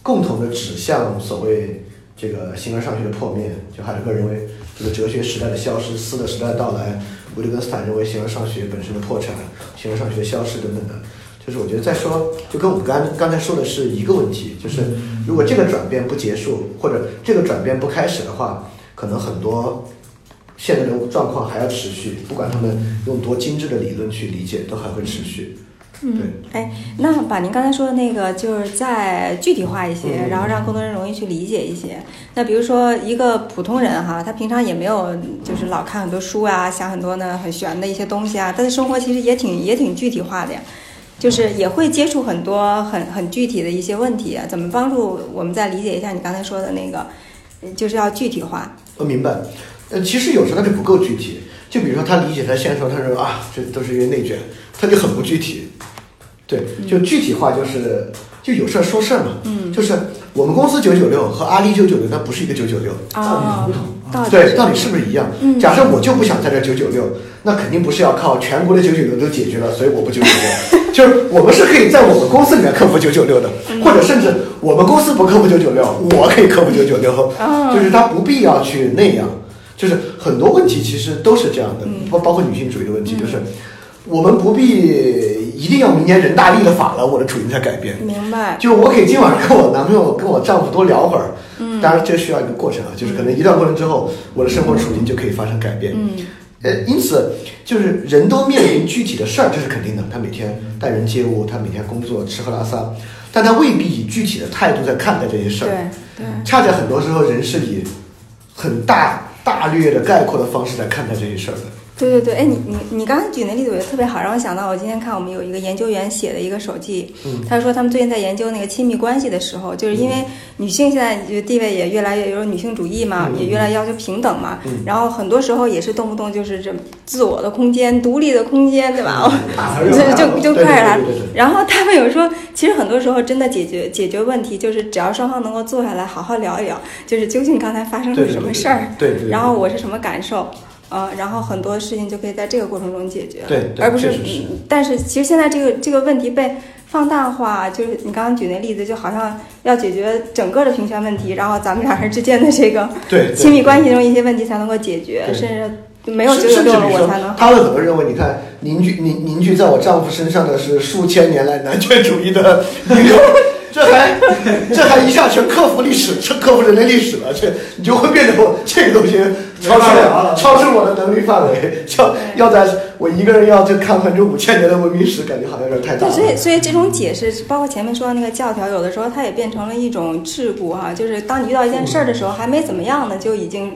共同的指向所谓这个形而上学的破灭。就海德格尔认为这个哲学时代的消失，思的时代到来；维特根斯坦认为形而上学本身的破产，形而上学消失等等的。就是我觉得再说，就跟我们刚刚才说的是一个问题，就是如果这个转变不结束，或者这个转变不开始的话，可能很多现在的状况还要持续，不管他们用多精致的理论去理解，都还会持续。嗯，哎，那把您刚才说的那个，就是再具体化一些，嗯然后让更多人容易去理解一些。那比如说一个普通人哈，他平常也没有就是老看很多书啊，想很多呢很玄的一些东西啊，他的生活其实也挺也挺具体化的呀，就是也会接触很多很很具体的一些问题啊。怎么帮助我们再理解一下你刚才说的那个，就是要具体化。我明白，呃，其实有时候他就不够具体。就比如说他理解他现实，他说啊，这都是因为内卷，他就很不具体。对，就具体化就是就有事儿说事儿嘛。嗯，就是我们公司九九六和阿里九九六，它不是一个九九六。哦，到底对，到底是不是一样？嗯假设我就不想在这九九六，那肯定不是要靠全国的九九六都解决了，所以我不九九六。就是我们是可以在我们公司里面克服九九六的，嗯或者甚至我们公司不克服九九六，我可以克服九九六。哦 就是他不必要去那样。就是很多问题其实都是这样的，嗯包包括女性主义的问题，就是我们不必一定要明年人大立了法了，我的处境才改变。明白。就是我可以今晚跟我男朋友、跟我丈夫多聊会儿，嗯，当然这需要一个过程啊，就是可能一段过程之后，我的生活处境就可以发生改变，嗯呃，因此就是人都面临具体的事儿，这是肯定的。他每天待人接物，他每天工作吃喝拉撒，但他未必以具体的态度在看待这些事儿。对对。恰恰很多时候人是以很大大略的概括的方式在看待这些事儿的。对对对，哎，你你你刚才举那例子我觉得特别好，让我想到我今天看我们有一个研究员写的一个手记，嗯。他说他们最近在研究那个亲密关系的时候，就是因为女性现在就地位也越来越有女性主义嘛，嗯。也越来越要求平等嘛，嗯。然后很多时候也是动不动就是这自我的空间、独立的空间，对吧？大就就就对快点来对对对对。然后他们有说，其实很多时候真的解决解决问题，就是只要双方能够坐下来好好聊一聊，就是究竟刚才发生了什么事儿，对。然后我是什么感受，呃，然后很多事情就可以在这个过程中解决，对对而不是但是其实现在这个这个问题被放大化，就是你刚刚举那例子，就好像要解决整个的平权问题，然后咱们俩人之间的这个亲密关系中一些问题才能够解决，甚至没有九甚九六了甚至比如说我才能，他们可能认为，你看凝聚凝凝聚在我丈夫身上的是数千年来男权主义的一个，这还这还一下全克服历史，这克服人类历史了，这你就会变得我这个东西超出了超出我的能力范围，要要在我一个人要去看看这五千年的文明史，感觉好像有点太大对，了。所以所以这种解释，包括前面说的那个教条，有的时候它也变成了一种桎梏哈、就是当你遇到一件事儿的时候，还没怎么样呢，就已经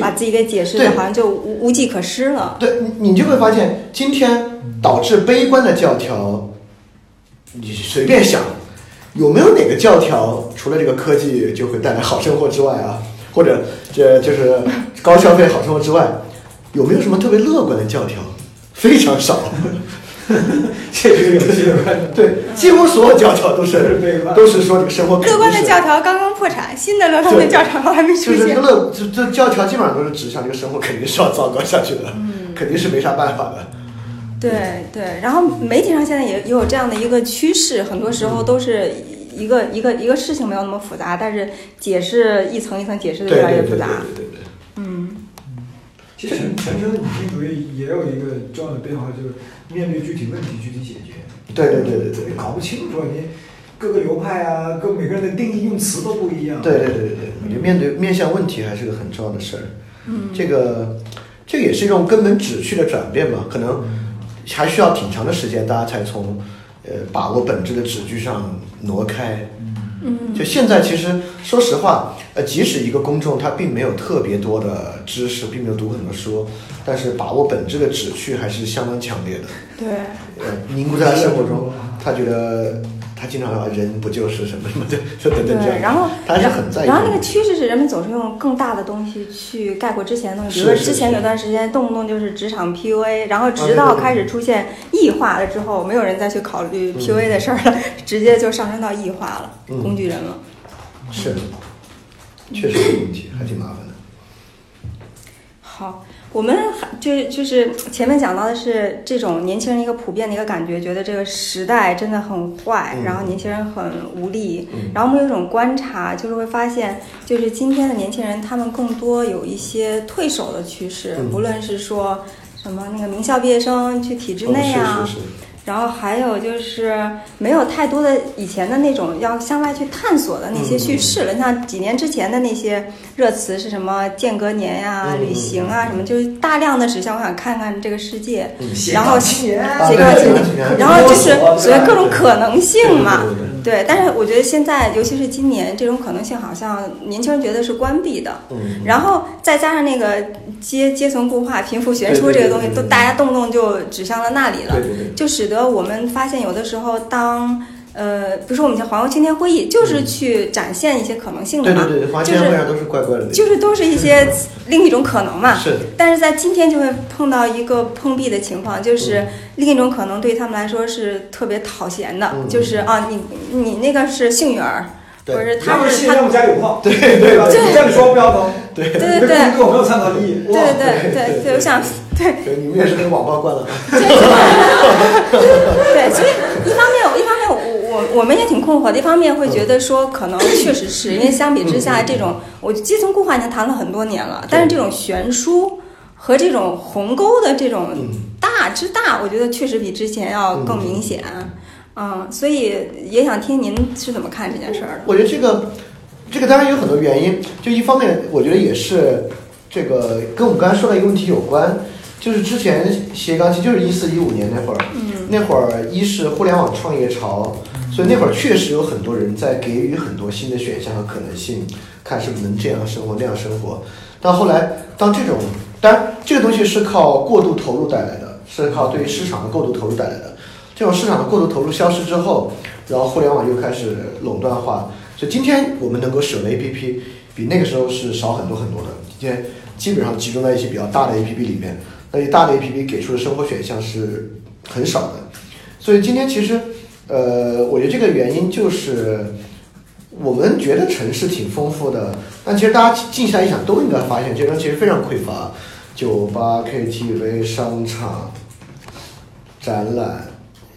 把自己给解释的好像就无无计可施了。对你，你就会发现，今天导致悲观的教条，你随便想，有没有哪个教条除了这个科技就会带来好生活之外啊，或者这就是高消费好生活之外，有没有什么特别乐观的教条？非常少。这是个有趣的观点。对，几乎所有教条都是都是说这个生活肯定乐观的教条刚刚破产，新的乐观的教条还没出现就是这个。乐，这这教条基本上都是指向这个生活肯定是要糟糕下去的，嗯肯定是没啥办法的。对对，然后媒体上现在也也有这样的一个趋势，很多时候都是一个一个一个事情没有那么复杂，但是解释一层一层解释的对越来对对对越复杂。对对对。嗯，其实全全球的女性主义也有一个重要的变化，就是面对具体问题具体解决。对对对对对你搞不清楚，你各个流派啊，各每个人的定义用词都不一样。对对对对对，我觉得面对面向问题还是个很重要的事儿。嗯，这个这个也是一种根本旨趣的转变吧，可能还需要挺长的时间，大家才从呃把握本质的纸具上挪开。嗯，就现在其实说实话，呃，即使一个公众他并没有特别多的知识，并没有读过很多书，但是把握本质的旨趣还是相当强烈的。对，呃，凝固在他生活中，他觉得他经常说人不就是什么什么的，就等等这样。对，然后他还是很在意。然后那个趋势是人们总是用更大的东西去概括之前的东西，比如说之前有段时间动不动就是职场 PUA，然后直到开始出现异化了之后，没有人再去考虑嗯 PUA 的事儿了，直接就上升到异化了，嗯工具人了。是，确实有问题，还挺麻烦的。好，我们还就就是前面讲到的是这种年轻人一个普遍的一个感觉，觉得这个时代真的很坏，嗯。然后年轻人很无力。嗯。然后我们有一种观察，就是会发现，就是今天的年轻人，他们更多有一些退守的趋势，嗯。无论是说什么那个名校毕业生去体制内啊，哦是是是，然后还有就是没有太多的以前的那种要向外去探索的那些叙事了。你像几年之前的那些热词是什么间隔年呀、嗯旅行啊什么，就是大量的指向我想看看这个世界，嗯然后写，写啊斜杠青对对对然后就是所谓各种可能性嘛。对对对对对，但是我觉得现在，尤其是今年，这种可能性好像年轻人觉得是关闭的。嗯，然后再加上那个阶阶层固化、贫富悬殊这个东西，都大家动不动就指向了那里了就使得我们发现有的时候当。呃，比如说我们像环球青天会议，就是去展现一些可能性的嘛，对对对，华就是签会上都是怪怪的。那种，就是都是一些另一种可能嘛。是。但是在今天就会碰到一个碰壁的情况，就是另一种可能对他们来说是特别讨嫌的，嗯。就是啊，你你那个是幸运儿，对。或者是他是他信任我家有矿，对对吧？这样说不要能，对。对你的对工作没有参考意义。对对对对对，我想对。对，你们也是被网暴惯了。对，所以一方面我们也挺困惑的，一方面会觉得说可能确实是因为相比之下，这种我基层固化已经谈了很多年了，但是这种悬殊和这种鸿沟的这种嗯。大之大，我觉得确实比之前要更明显。嗯，所以也想听您是怎么看这件事儿的。我觉得这个这个当然有很多原因，就一方面我觉得也是这个跟我们刚才说的一个问题有关，就是之前斜杠其实就是一四一五年那会儿，嗯。那会儿一是互联网创业潮，所以那会儿确实有很多人在给予很多新的选项和可能性，看是不是能这样生活那样生活。但后来当这种，当然这个东西是靠过度投入带来的，是靠对于市场的过度投入带来的。这种市场的过度投入消失之后，然后互联网又开始垄断化，所以今天我们能够使用的 APP 比那个时候是少很多很多的。今天基本上集中在一些比较大的 APP 里面，那些大的 APP 给出的生活选项是很少的。所以今天其实，呃，我觉得这个原因就是我们觉得城市挺丰富的，但其实大家静下来一想，都应该发现这东西其实非常匮乏。酒吧、KTV、商场、展览，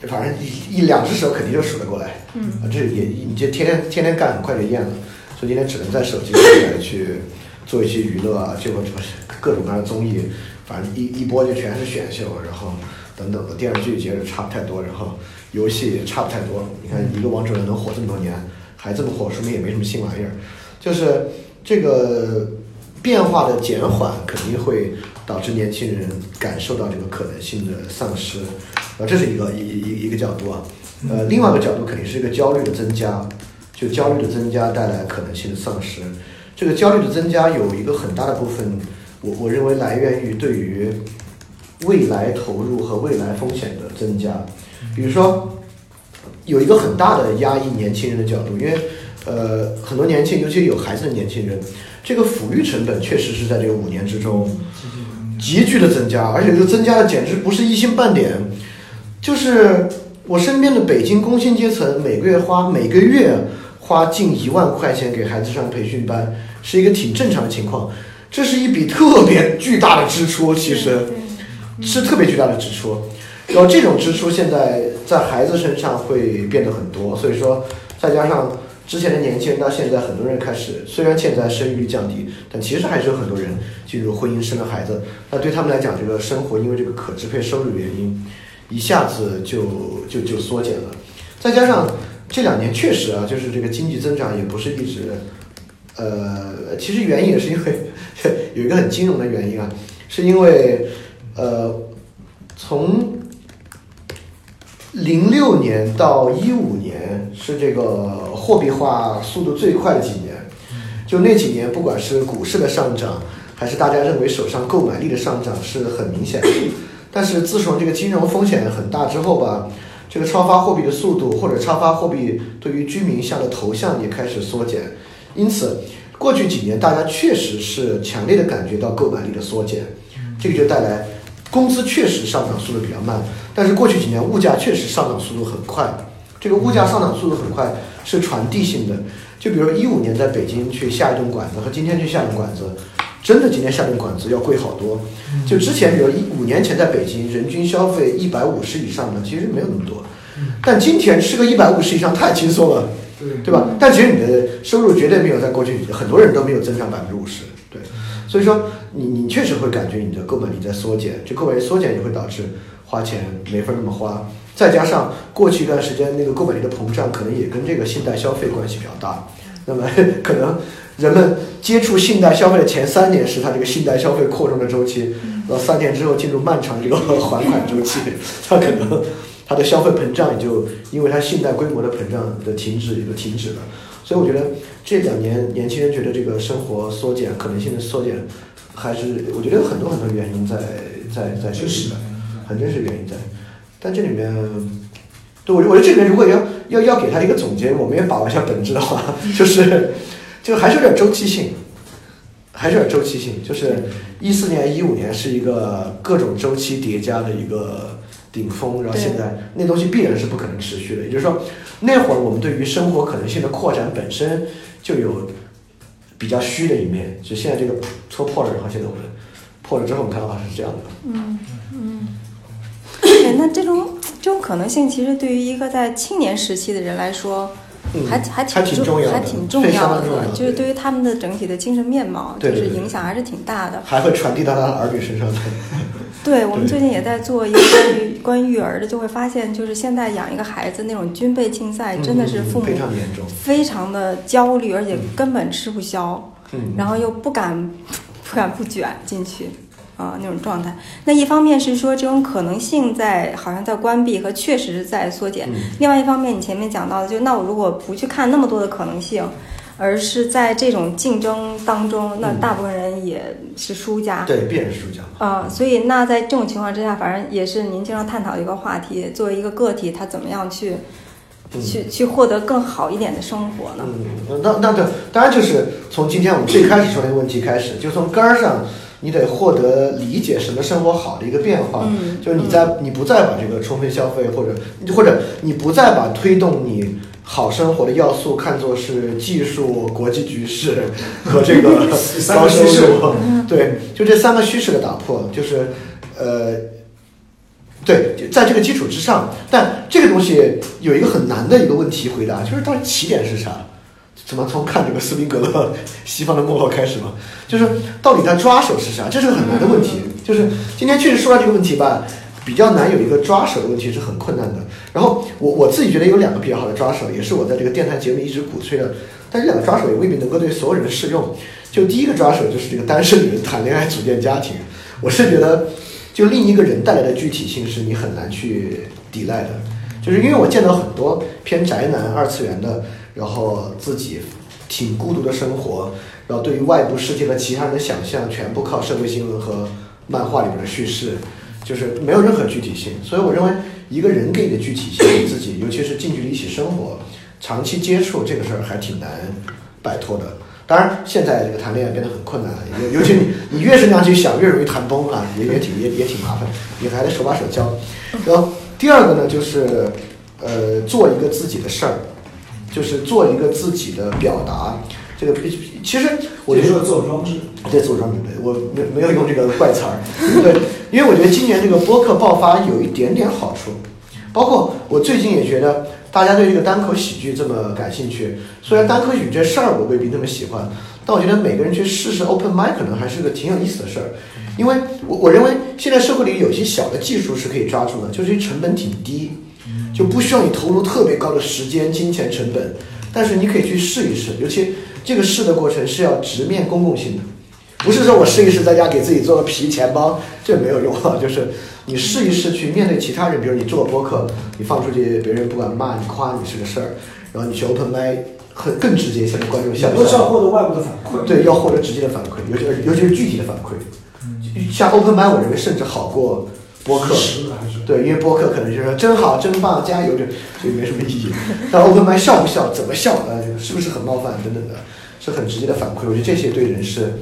反正一一两只手肯定就数得过来。嗯啊，这也你就天天天天干，很快就厌了。所以今天只能在手机上面去做一些娱乐啊，结果就是各种各样的综艺，反正一一播就全是选秀，然后等等的电视剧节日差不太多，然后游戏也差不太多。你看一个王者荣耀能火这么多年，还这么火，说明也没什么新玩意儿。就是这个变化的减缓，肯定会导致年轻人感受到这个可能性的丧失。呃，这是一个一一一个角度啊。呃，另外一个角度肯定是一个焦虑的增加，就焦虑的增加带来可能性的丧失。这个焦虑的增加有一个很大的部分，我我认为来源于对于未来投入和未来风险的增加。比如说，有一个很大的压抑年轻人的角度，因为呃很多年轻，尤其有孩子的年轻人，这个抚育成本确实是在这个五年之中急剧的增加，而且这个增加的简直不是一星半点，就是我身边的北京工薪阶层每个月花每个月花近一万块钱给孩子上培训班，是一个挺正常的情况。这是一笔特别巨大的支出，其实是特别巨大的支出。然后这种支出现在在孩子身上会变得很多，所以说再加上之前的年轻人到现在，很多人开始虽然现在生育率降低，但其实还是有很多人进入婚姻生了孩子。那对他们来讲，这个生活因为这个可支配收入原因，一下子就就就缩减了。再加上这两年确实啊，就是这个经济增长也不是一直，呃，其实原因也是因为 有一个很金融的原因啊，是因为呃从零六年到一五年是这个货币化速度最快的几年，就那几年，不管是股市的上涨，还是大家认为手上购买力的上涨，是很明显的。但是自从这个金融风险很大之后吧，这个超发货币的速度或者超发货币对于居民项的投向也开始缩减，因此过去几年大家确实是强烈的感觉到购买力的缩减，这个就带来工资确实上涨速度比较慢，但是过去几年物价确实上涨速度很快。这个物价上涨速度很快是传递性的，就比如一五年在北京去下一顿馆子和今天去下一顿馆子，真的今天下顿馆子要贵好多。就之前比如一五年前在北京人均消费一百五十以上的其实没有那么多，但今天吃个一百五十以上太轻松了，对对吧？但其实你的收入绝对没有在过去很多人都没有增长百分之五十，对，所以说你你确实会感觉你的购买力在缩减，这购买力缩减也会导致花钱没法那么花，再加上过去一段时间那个购买力的膨胀，可能也跟这个信贷消费关系比较大，那么可能人们接触信贷消费的前三年是他这个信贷消费扩张的周期，然后三年之后进入漫长这个还款周期，他可能他的消费膨胀也就因为他信贷规模的膨胀的停止也就停止了。所以我觉得这两年年轻人觉得这个生活缩减可能性的缩减，还是我觉得有很多很多原因在在在这里是的面，很真实原因在。但这里面，对我我觉得这里面如果要要要给他一个总结，我们也把握一下本质的话，就是就 还是有点周期性，还是有点周期性。就是一四年、一五年是一个各种周期叠加的一个顶峰，然后现在那东西必然是不可能持续的。也就是说，那会儿我们对于生活可能性的扩展本身就有比较虚的一面，就现在这个戳破了，然后现在我们破了之后，我们看到是这样的。嗯嗯，对，那这种这种可能性，其实对于一个在青年时期的人来说，还还还挺重要的还挺重要的就是对于他们的整体的精神面貌，就是对对对影响还是挺大的。还会传递到他的儿女身上的。对，我们最近也在做一个关于 关于育儿的，就会发现，就是现在养一个孩子那种军备竞赛，真的是父母嗯非常严重。非常的焦虑，而且根本吃不消，嗯，然后又不敢 不敢不卷进去啊、那种状态。那一方面是说这种可能性在好像在关闭和确实在缩减，嗯另外一方面你前面讲到的，就那我如果不去看那么多的可能性。而是在这种竞争当中，那嗯大部分人也是输家。对，必然是输家嘛。啊、所以那在这种情况之下，反正也是您经常探讨的一个话题。作为一个个体，他怎么样去、嗯去去获得更好一点的生活呢？嗯，那那对，当然就是从今天我们最开始说那个问题开始，就从根儿上，你得获得理解什么生活好的一个变化，嗯就是你在你不再把这个充分消费或者或者你不再把推动你好生活的要素看作是技术、国际局势和这个 高收入，对，就这三个趋势的打破，就是呃。对，在这个基础之上，但这个东西有一个很难的一个问题回答，就是到底起点是啥？怎么从看这个斯宾格勒西方的没落开始嘛？就是到底在抓手是啥？这是个很难的问题。就是今天确实说到这个问题吧，比较难有一个抓手的问题是很困难的。然后我我自己觉得有两个比较好的抓手，也是我在这个电台节目一直鼓吹的，但这两个抓手也未必能够对所有人适用。就第一个抓手就是这个单身女人谈恋爱组建家庭，我是觉得就另一个人带来的具体性是你很难去抵赖的。就是因为我见到很多偏宅男、二次元的，然后自己挺孤独的生活，然后对于外部世界和其他人的想象全部靠社会新闻和漫画里面的叙事，就是没有任何具体性。所以我认为一个人给你的具体性，你自己 尤其是近距离一起生活、长期接触这个事儿还挺难摆脱的。当然，现在这个谈恋爱变得很困难，尤尤其你你越是那样去想，越容易谈崩啊，也也挺也也挺麻烦，你还得手把手教。然后第二个呢，就是呃，做一个自己的事儿，就是做一个自己的表达。这个其实我觉得说做装置，对做装置，对我没没有用这个怪词儿，对，因为我觉得今年这个播客爆发有一点点好处，包括我最近也觉得大家对这个单口喜剧这么感兴趣，虽然单口喜剧这事儿我未必那么喜欢，但我觉得每个人去试试 open mic 可能还是个挺有意思的事儿，因为我我认为现在社会里有些小的技术是可以抓住的，就是成本挺低，就不需要你投入特别高的时间、金钱成本，但是你可以去试一试，尤其。这个试的过程是要直面公共性的，不是说我试一试在家给自己做个皮钱包，这没有用啊。就是你试一试去面对其他人，比如你做播客，你放出去，别人不管骂你夸你是个事儿，然后你去 open 麦，很更直接，向观众向。都是要获得外部的反馈。对，要获得直接的反馈，尤其是尤其是具体的反馈。像 open 麦，我认为甚至好过播客。对，因为播客可能就是说真好、真棒、加油，就就没什么意义。但 open 麦笑不笑、怎么笑，呃，是不是很冒犯等等的。是很直接的反馈，我觉得这些对人是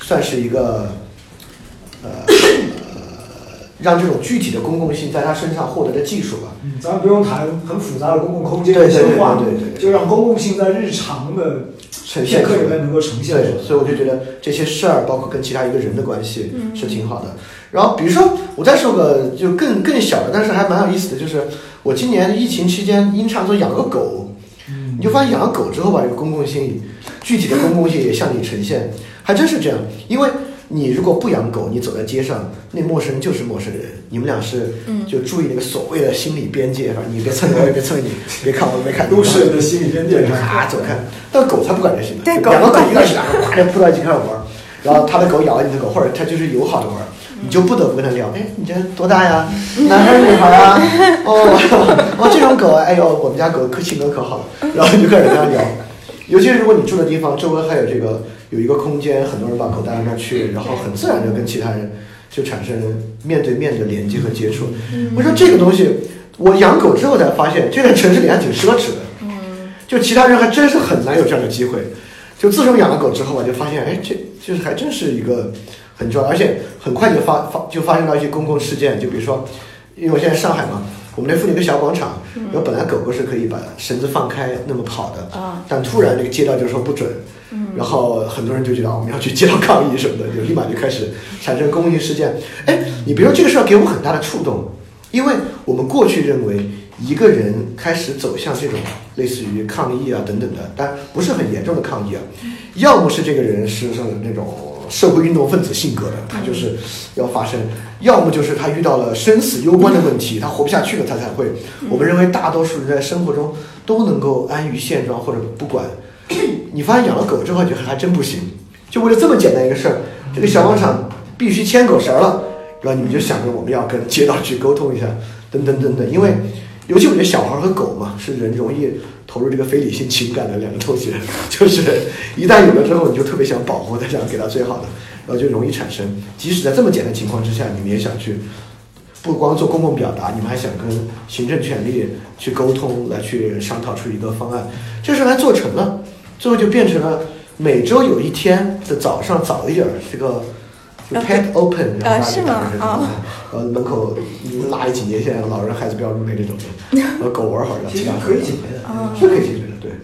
算是一个呃让这种具体的公共性在他身上获得的技术吧。嗯，咱不用谈很复杂的公共空间的对对对，就让公共性在日常的呈现里面能够呈现。对，所以我就觉得这些事儿，包括跟其他一个人的关系是挺好的。然后比如说，我再说个就更更小的，但是还蛮有意思的，就是我今年疫情期间因差不多养了个狗，你就发现养了狗之后吧，这个公共性。具体的公共性也向你呈现，还真是这样。因为你如果不养狗，你走在街上，那陌生人就是陌生人。你们俩是，就注意那个所谓的心理边界，是吧？你别蹭我，我也别蹭你。别看我，没看。都市的心理边界，啊走开。但狗才不管这些呢。两个狗一个两个，哗就扑到一起开始玩。然后它的狗咬了你的狗，或者它就是友好的玩，你就不得不跟它聊。哎，你这多大呀？男孩女孩啊？哦，哦，这种狗，哎呦，我们家狗可性格可好了。然后你就开始跟它聊。尤其是如果你住的地方周围还有这个有一个空间，很多人把狗带到那儿去，然后很自然的跟其他人就产生面对面的连接和接触。我说这个东西，我养狗之后才发现，这在城市里还挺奢侈的。嗯，就其他人还真是很难有这样的机会。就自从养了狗之后，我就发现，哎，这就是还真是一个很重要，而且很快就发发就发生到一些公共事件，就比如说，因为我现在上海嘛。我们那附近有个小广场，然后本来狗狗是可以把绳子放开那么跑的，但突然那个街道就说不准，然后很多人就觉得我们要去街道抗议什么的，就立马就开始产生公益事件。哎，你比如说这个事儿给我们很大的触动，因为我们过去认为一个人开始走向这种类似于抗议啊等等的，但不是很严重的抗议啊，要么是这个人是是那种。社会运动分子性格的，他就是要发生；要么就是他遇到了生死攸关的问题，他活不下去了，他才会。我们认为大多数人在生活中都能够安于现状或者不管。你发现养了狗之后，觉得还真不行。就为了这么简单一个事儿，这个小广场必须牵狗绳了，然后你们就想着我们要跟街道去沟通一下，等等等等。因为尤其我觉得小孩和狗嘛，是人容易。投入这个非理性情感的两个东西，就是一旦有了之后，你就特别想保护他，想给他最好的，然后就容易产生。即使在这么简单情况之下，你们也想去，不光做公共表达，你们还想跟行政权力去沟通，来去商讨出一个方案。这事还做成了，最后就变成了每周有一天的早上早一点，这个。Pet open，然后大家啊，呃，门口拉一警戒线，老人孩子不要入内这种的，和狗玩会儿的，其实可以解决的，是可以解决的，对对。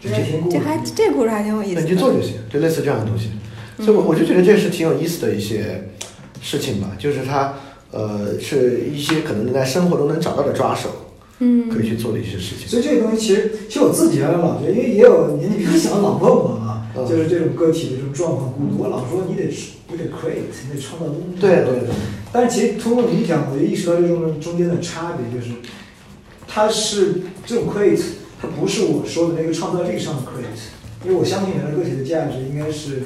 这这还这故事还挺有意思。你去做就行，就类似这样的东西。所以，我我就觉得这是挺有意思的一些事情吧，就是它呃是一些可能在生活中能找到的抓手，嗯，可以去做的一些事情。所以这个东西其实，其实我自己原来老觉得，因为也有年纪比较小的老问我嘛，就是这种个体的这种状况孤独，我老说你得。你得 create，你得创造东西。对对对。但是其实通过你讲，我就意识到这种中间的差别，就是它是这种 create，它不是我说的那个创造力上的 create，因为我相信人的个体的价值应该是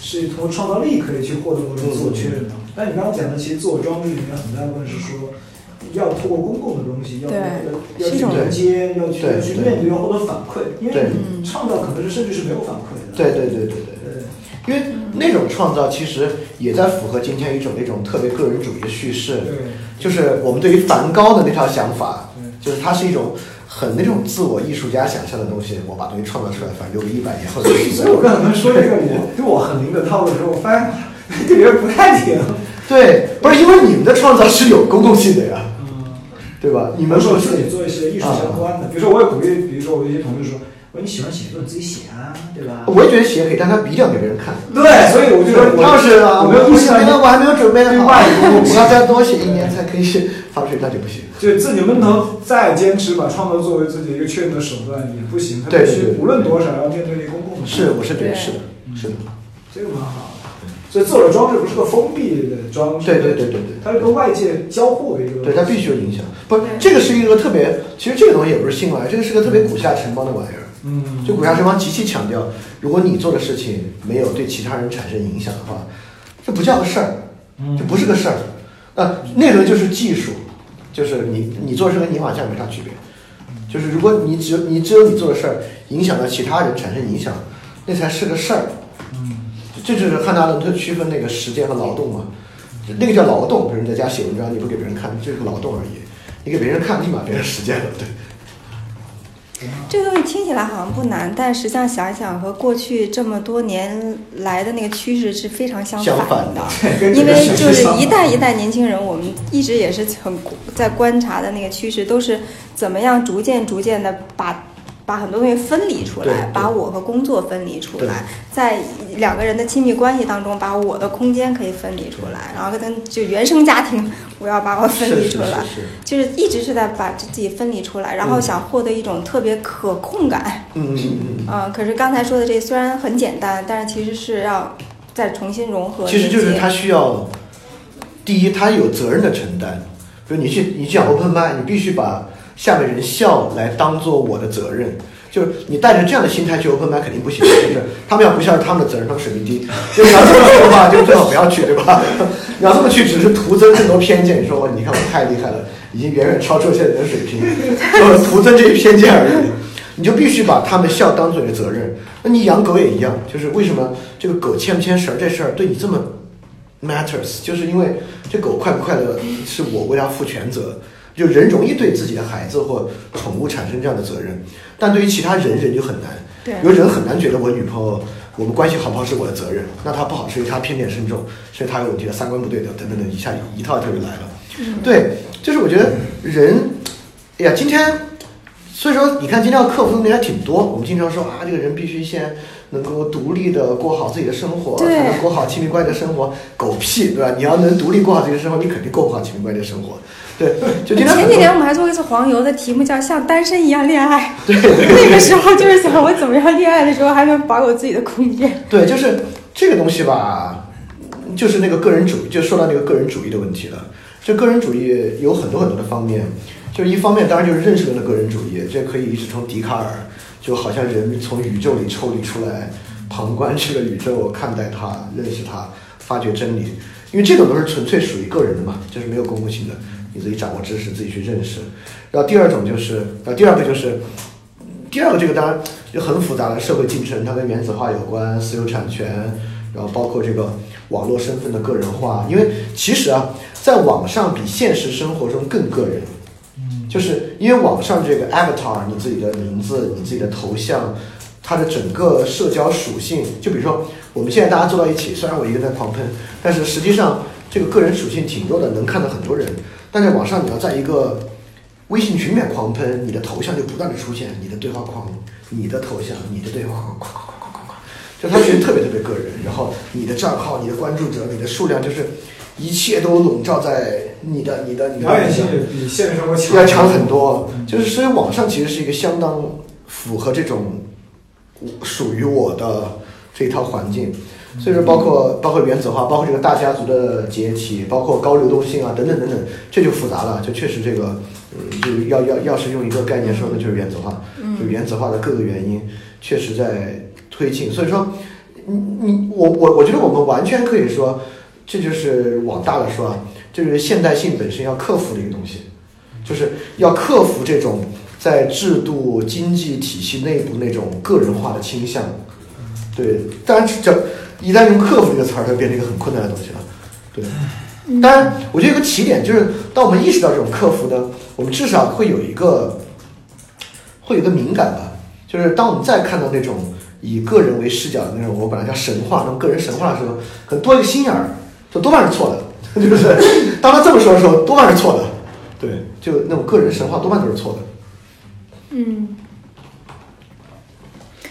是通过创造力可以去获得某种自我确认的。但你刚刚讲的，其实自我装置里面很大部分是说要通过公共的东西，要要要去连接，要去去面对，要获得反馈，因为你创造可能是甚至是没有反馈的。对对对对对。因为那种创造其实也在符合今天一种那种特别个人主义的叙事，对，就是我们对于梵高的那套想法，就是它是一种很那种自我艺术家想象的东西，我把东西创造出来，反正留个一百年后的所以所以我跟很多人说这个我对我很灵的套路的时候，我发现 这人不太灵。对，不是因为你们的创造是有公共性的呀，嗯，对吧？你你们说自己做一些艺术相关的，比如说我也鼓励，比如说我有一些同事说，我说你喜欢写作你自己写啊，对吧？我也觉得写可以，但他一定要给别人看。对，所以我就说，我要是啊，我没有意识到现在我还没有准备好，我要再多写一年才可以写发出去，那就不行。就自己能不能再坚持把创作作为自己一个确认的手段也不行，他必须对对对无论多少要面对那公共的是，我是觉得是的，是的，这个蛮好的。所以自我的装置不是个封闭的装置，对对对对对。它是跟外界交互的一个。对，它必须有影响。不，这个是一个特别，其实这个东西也不是新玩意儿，这个是个特别古下城邦的玩意儿。嗯，就古下城邦极其强调，如果你做的事情没有对其他人产生影响的话，这不叫个事儿，嗯这不是个事儿。呃，那个就是技术，就是你你做事跟你往下没啥区别。就是如果你只有你只有你做的事儿影响到其他人产生影响，那才是个事儿。嗯这就是汉娜阿伦特区分那个时间和劳动嘛，那个叫劳动，比如你在家写文章，你不给别人看，这是个劳动而已。你给别人看，立马变成时间了，对。这个东西听起来好像不难，但实际上想一想，和过去这么多年来的那个趋势是非常相反的 因为就是一代一代年轻人，我们一直也是很在观察的那个趋势，都是怎么样逐渐逐渐的把把很多东西分离出来，把我和工作分离出来，在两个人的亲密关系当中，把我的空间可以分离出来，然后跟就原生家庭，我要把我分离出来，是是，就是一直是在把自己分离出来，然后嗯想获得一种特别可控感。嗯嗯嗯啊。嗯，可是刚才说的这虽然很简单，但是其实是要再重新融合。其实就是他需要，第一，他有责任的承担。比如你去你去讲 open i 你必须把下面人笑来当做我的责任。就是你带着这样的心态去 open m i 肯定不行，就是他们要不笑是他们的责任，他们水平低。就你要这么去的话，就最好不要去，对吧？你要这么去，只是徒增更多偏见。你说我，你看我太厉害了，已经远远超出了现在人的水平，就徒增这些偏见而已。你就必须把他们笑当做你的责任。那你养狗也一样，就是为什么这个狗牵不牵绳这事儿对你这么 matters，就是因为这狗快不快乐是我为它负全责。就人容易对自己的孩子或宠物产生这样的责任，但对于其他人人就很难。对有人很难觉得我女朋友我们关系好不好是我的责任，那她不好是因为她偏见深重，是因为她有问题的三观不对的，等等等，一下一套一套就来了。对，就是我觉得人，哎呀，今天，所以说你看今天要克服的东西还挺多。我们经常说啊，这个人必须先能够独立的过好自己的生活，对才能过好亲密关系的生活。狗屁，对吧？你要能独立过好自己的生活，你肯定过不好亲密关系的生活。对，就前几年我们还做过一次黄油的题目，叫“像单身一样恋爱”。对对那个时候就是想我怎么样恋爱的时候还能保有自己的空间。对，就是这个东西吧，就是那个个人主义，就说到那个个人主义的问题了。这个人主义有很多很多的方面，就是一方面当然就是认识论的个人主义，这可以一直从笛卡尔，就好像人从宇宙里抽离出来，旁观这个宇宙，看待它，认识它，发掘真理。因为这种都是纯粹属于个人的嘛，就是没有公共性的，你自己掌握知识，自己去认识。然后第二种就是，然后第二个就是，第二个这个当然就很复杂的社会进程，它跟原子化有关，私有产权，然后包括这个网络身份的个人化。因为其实啊，在网上比现实生活中更个人，就是因为网上这个 avatar，你自己的名字、你自己的头像，它的整个社交属性，就比如说我们现在大家坐到一起，虽然我一个人在狂喷，但是实际上这个个人属性挺多的，能看到很多人。但在网上，你要在一个微信群里面狂喷，你的头像就不断的出现，你的对话框、你的头像、你的对话框，哐哐哐哐哐哐，就它其实特别特别个人。然后你的账号、你的关注者、你的数量，就是一切都笼罩在你的、你的、你的表演性比现实生活强，要强很多。就是所以网上其实是一个相当符合这种属于我的这一套环境。所以说，包括包括原子化，包括这个大家族的解体，包括高流动性啊，等等等等，这就复杂了。就确实这个，嗯，就要要要是用一个概念说，那就是原子化。就原子化的各个原因确实在推进。所以说，你你我我我觉得我们完全可以说，这就是往大了说啊，这就是现代性本身要克服的一个东西。就是要克服这种在制度经济体系内部那种个人化的倾向。对，当然这一旦用克服这个词儿，它就变成一个很困难的东西了。对，当然，我觉得有个起点就是，当我们意识到这种克服呢，我们至少会有一个会有一个敏感吧，就是当我们再看到那种以个人为视角的那种，我本来叫神话那种个人神话的时候，可能多一个心眼儿，就多半是错的，就是当他这么说的时候，多半是错的。对，就那种个人神话多半都是错的。嗯，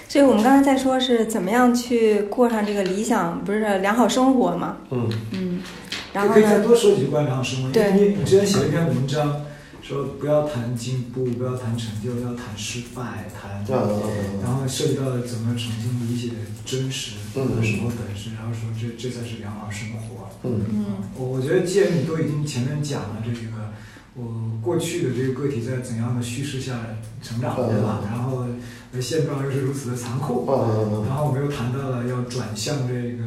所以我们刚才在说是怎么样去过上这个理想，不是良好生活嘛？嗯嗯，然后可以再呢？多说几句关于良好生活。对你你之前写了一篇文章，说不要谈进步，不要谈成就，要谈失败，谈然后涉及到了怎么重新理解真实嗯和生活本身，然后说这这才是良好生活。嗯嗯我我觉得既然你都已经前面讲了这个，我过去的这个个体在怎样的叙事下成长，对吧？然后呃现状又是如此的残酷，嗯然后我们又谈到了要转向这个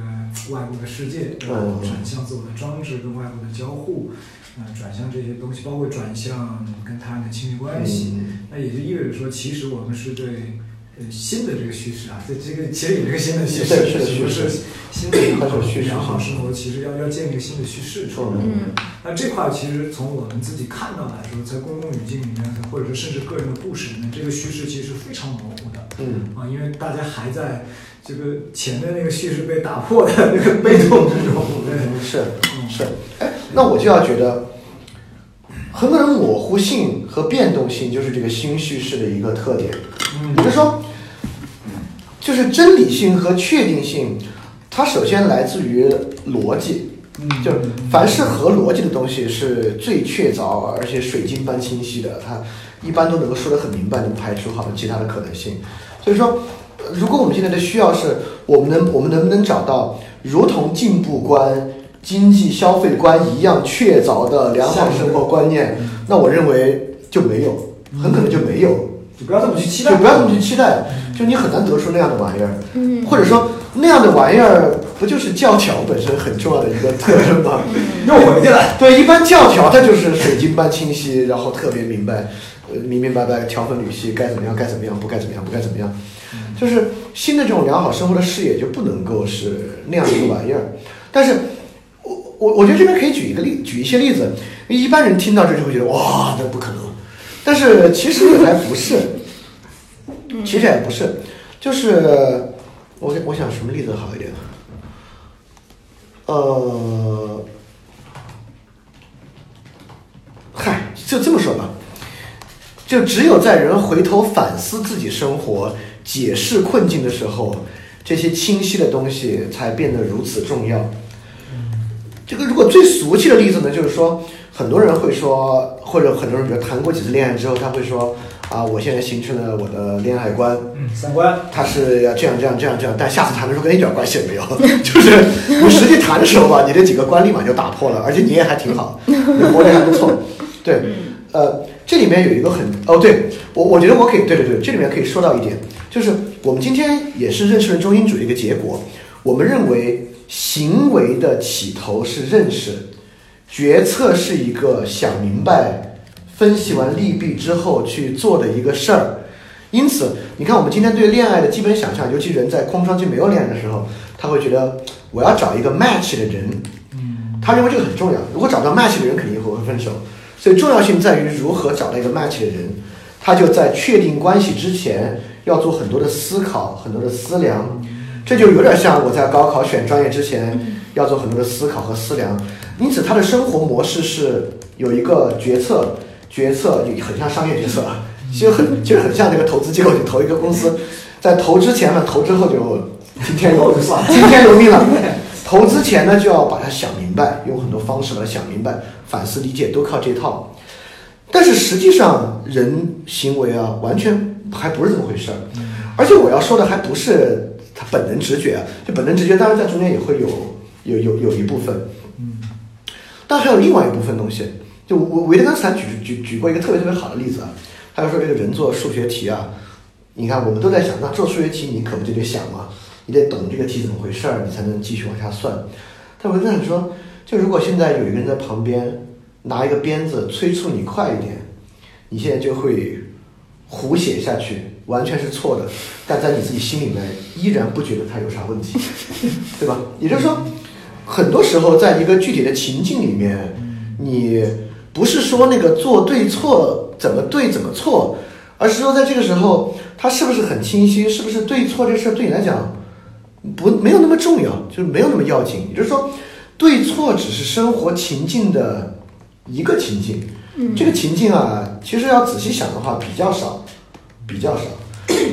外部的世界，对吧嗯转向自我的装置跟外部的交互，呃，转向这些东西，包括转向跟他人的亲密关系。嗯那也就意味着说，其实我们是对呃新的这个叙事啊，这这个其实有这个新的叙事，对是的叙事是新的它是有叙事良好生活，其实要要建立一个新的叙事出来。嗯。那这块其实从我们自己看到来说，在公共语境里面，或者说甚至个人的故事里面，这个叙事其实非常模糊的。嗯。啊，因为大家还在这个前面那个叙事被打破的那个被动之中，对，嗯，是嗯。是，哎，那我就要觉得，很可能模糊性和变动性就是这个新叙事的一个特点。嗯。比如说，就是真理性和确定性，它首先来自于逻辑，嗯就是凡是合逻辑的东西是最确凿而且水晶般清晰的，它一般都能够说得很明白，能排除好多其他的可能性。所以说，呃如果我们现在的需要是我们能我们能不能找到如同进步观、经济消费观一样确凿的良好生活观念，那我认为就没有，很可能就没有。就不要这么去期待，就不要这么去期待，就你很难得出那样的玩意儿，嗯或者说那样的玩意儿不就是教条本身很重要的一个特征吗？又回去了。对，一般教条它就是水晶般清晰，然后特别明白，呃，明明白白，条分缕析，该怎么样该怎么样，不该怎么样不该怎么样，就是新的这种良好生活的视野就不能够是那样的一个玩意儿。但是，我我我觉得这边可以举一个例，举一些例子，因为一般人听到这就会觉得哇，那不可能。但是其实也还不是，其实也不是，就是我我想什么例子好一点？呃，嗨，就这么说吧，就只有在人回头反思自己生活、解释困境的时候，这些清晰的东西才变得如此重要。这个如果最俗气的例子呢，就是说，很多人会说，或者很多人比如谈过几次恋爱之后，他会说啊，我现在形成了我的恋爱观，嗯，三观，他是要这样这样这样这样，但下次谈的时候跟他一点关系也没有，就是你实际谈的时候吧，你这几个观立马就打破了，而且你也还挺好，你活得还不错，对，呃，这里面有一个很哦，对我我觉得我可以，对对对，这里面可以说到一点，就是我们今天也是认识了中心主义的一个结果，我们认为行为的起头是认识，决策是一个想明白、分析完利弊之后去做的一个事儿。因此，你看我们今天对恋爱的基本想象，尤其人在空窗期没有恋爱的时候，他会觉得我要找一个 match 的人，嗯他认为这个很重要。如果找到 match 的人，肯定以后会分手。所以重要性在于如何找到一个 match 的人。他就在确定关系之前，要做很多的思考，很多的思量。这就有点像我在高考选专业之前要做很多的思考和思量。因此，他的生活模式是有一个决策，决策也很像商业决策，其实很其实很像那个投资机构，你投一个公司，在投之前呢投之后就听天由命了听天由命了。投资前呢，就要把它想明白，用很多方式把它想明白，反思理解都靠这套。但是实际上，人行为啊，完全还不是这么回事儿。而且我要说的还不是他本能直觉啊，就本能直觉，当然在中间也会有有有有一部分，嗯但还有另外一部分东西。就维维特根斯坦举举举过一个特别特别好的例子啊，他就说这个人做数学题啊，你看我们都在想，那做数学题你可不就得想嘛，你得懂这个题怎么回事儿，你才能继续往下算。但维特根斯说，就如果现在有一个人在旁边拿一个鞭子催促你快一点，你现在就会胡写下去，完全是错的，但在你自己心里面依然不觉得它有啥问题，对吧？也就是说，很多时候在一个具体的情境里面，你不是说那个做对错怎么对怎么错，而是说在这个时候，它是不是很清晰，是不是对错这事儿对你来讲不没有那么重要，就是没有那么要紧。也就是说，对错只是生活情境的一个情境。这个情境啊，其实要仔细想的话，比较少，比较少。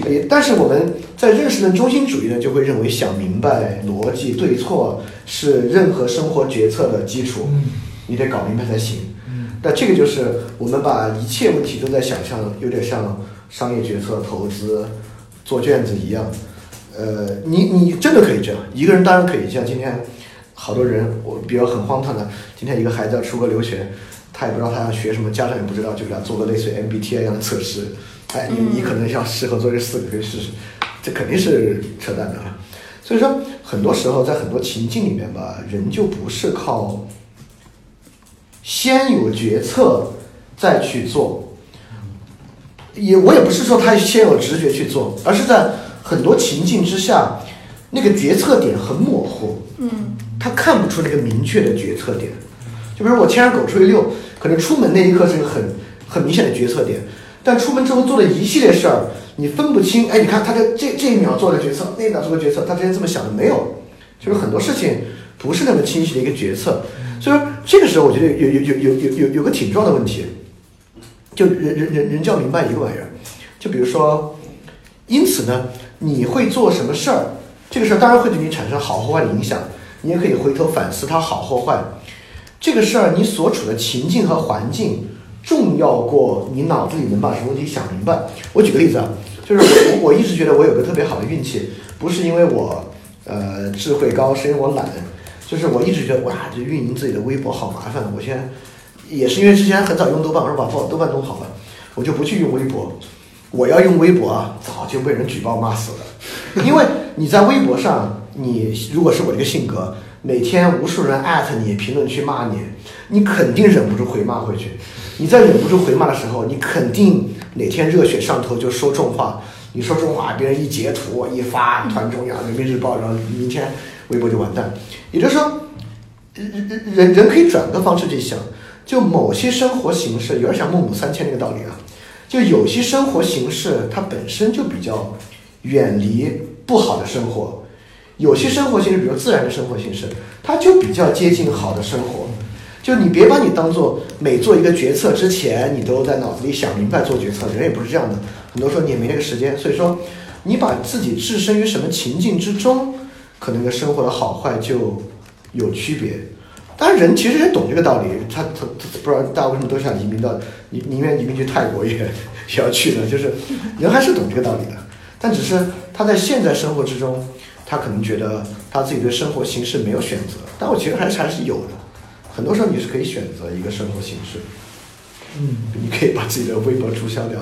也但是我们在认识论中心主义呢，就会认为想明白逻辑对错是任何生活决策的基础，嗯你得搞明白才行。嗯那这个就是我们把一切问题都在想象，有点像商业决策、投资、做卷子一样。呃，你你真的可以这样，一个人当然可以。像今天好多人，我比较很荒唐的，今天一个孩子要出国留学，他也不知道他要学什么，家长也不知道，就给他做个类似于 MBTI 一样的测试。哎，你你可能要适合做这四个，可以试试，这肯定是扯淡的啊。所以说，很多时候在很多情境里面吧，人就不是靠先有决策再去做，也我也不是说他先有直觉去做，而是在很多情境之下，那个决策点很模糊，嗯他看不出那个明确的决策点。就比如我牵着狗出去遛，可能出门那一刻是个很很明显的决策点，但出门之后做的一系列事儿，你分不清。哎，你看他这这这一秒做的决策，那一秒做的决策，他之前这么想的没有？就是很多事情不是那么清晰的一个决策。所以说这个时候，我觉得有有有有有有有个挺重要的问题，就人人人人就要明白一个玩意儿，就比如说，因此呢，你会做什么事儿，这个事儿当然会对你产生好或坏的影响，你也可以回头反思它好或坏。这个事儿你所处的情境和环境重要过你脑子里能把什么问题想明白。我举个例子啊，就是我 我一直觉得我有个特别好的运气，不是因为我呃智慧高，是因为我懒。就是我一直觉得哇，这运营自己的微博好麻烦。我现在也是因为之前很早用豆瓣，我说把豆豆瓣弄好了，我就不去用微博。我要用微博啊，早就被人举报骂死了。因为你在微博上，你如果是我这个性格，每天无数人艾特你，评论区骂你，你肯定忍不住回骂回去。你在忍不住回骂的时候，你肯定哪天热血上头就说重话。你说重话，别人一截图一发，团中央、人民日报，然后明天微博就完蛋。也就是说，人人人人可以转个方式去想，就某些生活形式，有点像孟母三迁那个道理啊。就有些生活形式，它本身就比较远离不好的生活；有些生活形式，比如自然的生活形式，它就比较接近好的生活。就你别把你当做每做一个决策之前，你都在脑子里想明白做决策，人也不是这样的。很多时候你也没那个时间，所以说你把自己置身于什么情境之中，可能跟生活的好坏就有区别。当然，人其实也懂这个道理，他他他不知道大家为什么都想移民到宁宁愿移民去泰国也也要去的，就是人还是懂这个道理的，但只是他在现在生活之中，他可能觉得他自己对生活形式没有选择，但我觉得还是还是有的。很多时候你是可以选择一个生活形式，嗯，你可以把自己的微博注销掉，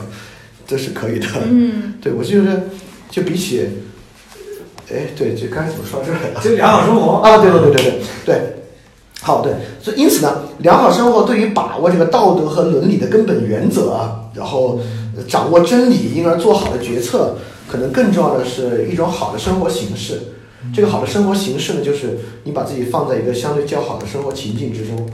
这是可以的。嗯，对我就是就比起，哎，对，就刚才怎么说到这儿来了？就良好生活啊，对对对对对对，好对，所以因此呢，良好生活对于把握这个道德和伦理的根本原则啊，然后呃掌握真理，因而做好的决策，可能更重要的是一种好的生活形式。这个好的生活形式呢，就是你把自己放在一个相对较好的生活情境之中，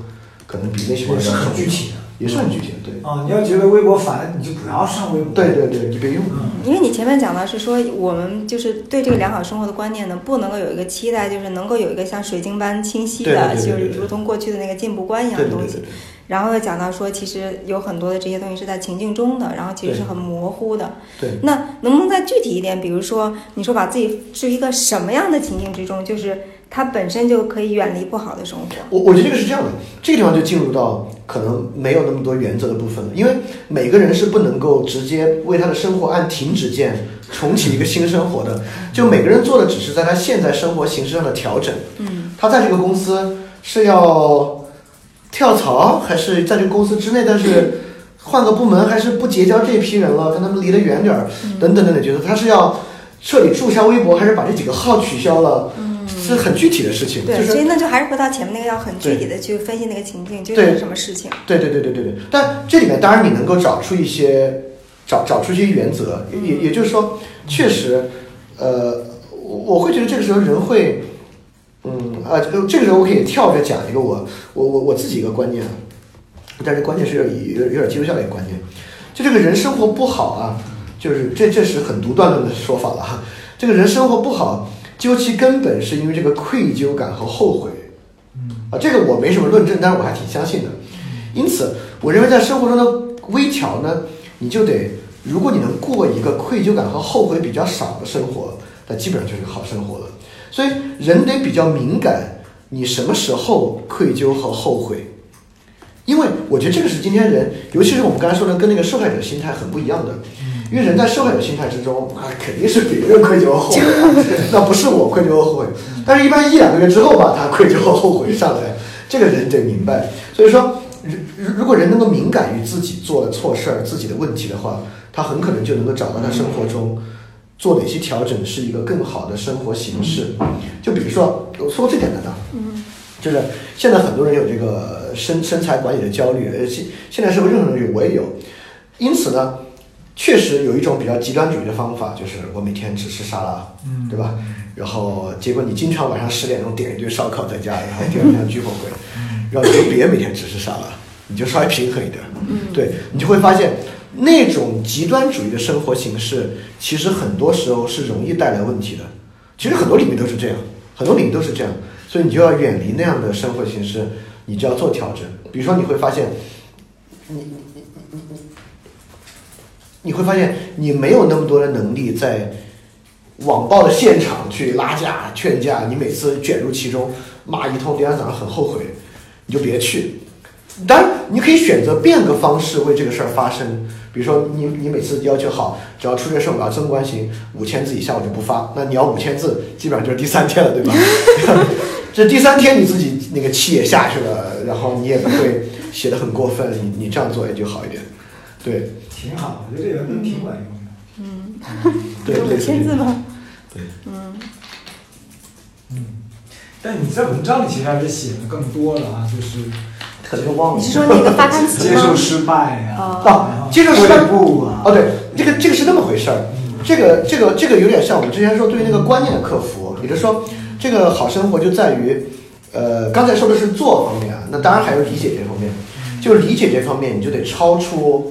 可能比那些也是很具体的。也是很具体的，对，啊，你要觉得微博烦，你就不要上微博。对对对，你别用。嗯，因为你前面讲到是说，我们就是对这个良好生活的观念呢，不能够有一个期待，就是能够有一个像水晶般清晰的，对对对对就是如同过去的那个进步观一样的东西对对对对。对。然后又讲到说，其实有很多的这些东西是在情境中的，然后其实是很模糊的。对那能不能再具体一点？比如说，你说把自己置于一个什么样的情境之中，就是它本身就可以远离不好的生活。我我觉得这个是这样的，这个地方就进入到可能没有那么多原则的部分了，因为每个人是不能够直接为他的生活按停止键重启一个新生活的，就每个人做的只是在他现在生活形式上的调整。嗯，他在这个公司是要跳槽，还是在这个公司之内，但是换个部门，还是不结交这批人了，跟他们离得远点儿，等等等等，觉得他是要彻底注销微博，还是把这几个号取消了，是很具体的事情，就对，是所以那就还是回到前面那个，要很具体的去分析那个情境究竟是什么事情。对对对对对对，但这里面当然你能够找出一些找找出一些原则，也也就是说，确实，呃，我我会觉得这个时候人会，嗯。啊，这个这个时候我可以跳着讲一个我我我我自己一个观念，啊，但是关键是有点有点有点基督教的一个观念，就这个人生活不好啊，就是这这是很独断论的说法了哈，这个人生活不好，究其根本是因为这个愧疚感和后悔，啊，这个我没什么论证，但是我还挺相信的，因此我认为在生活中的微调呢。你就得，如果你能过一个愧疚感和后悔比较少的生活，那基本上就是好生活了。所以人得比较敏感，你什么时候愧疚和后悔？因为我觉得这个是今天人，尤其是我们刚才说的，跟那个受害者心态很不一样的。因为人在受害者心态之中，那肯定是别人愧疚后悔，那不是我愧疚后悔。但是，一般一两个月之后吧，他愧疚后悔上来，这个人得明白。所以说。如如果人能够敏感于自己做了错事儿、自己的问题的话，他很可能就能够找到他生活中做哪些调整是一个更好的生活形式。就比如说，我说最简单的，嗯，就是现在很多人有这个身身材管理的焦虑，呃，现现在社会任何人有，我也有。因此呢，确实有一种比较极端主义的方法，就是我每天只吃沙拉，嗯，对吧？然后结果你经常晚上十点钟点一堆烧烤在家，然后第二天巨后悔，然后你就别每天只吃沙拉，你就稍微平衡一点。嗯，对你就会发现，那种极端主义的生活形式，其实很多时候是容易带来问题的。其实很多领域都是这样，很多领域都是这样，所以你就要远离那样的生活形式，你就要做调整。比如说，你会发现，你你你你你，你会发现你没有那么多的能力在网暴的现场去拉架劝架，你每次卷入其中骂一通，第二天早上很后悔。你就别去，当然你可以选择变个方式为这个事儿发声。比如说，你你每次要求好，只要出这事儿我要增关行五千字以下我就不发。那你要五千字，基本上就是第三天了，对吧？这第三天你自己那个气也下去了，然后你也不会写的很过分，你你这样做也就好一点。对，挺好，我觉得这个挺管用的。嗯，对，五千字吗？对，嗯嗯。但你在文章里其实还是写的更多了啊，就是可能忘了。你是说那个发刊词接受失败呀？啊，接受失败不啊？哦，对，这个这个是那么回事儿。这个这个这个有点像我们之前说对于那个观念的克服，也就是说，这个好生活就在于，呃，刚才说的是做方面啊，那当然还有理解这方面。就理解这方面，你就得超出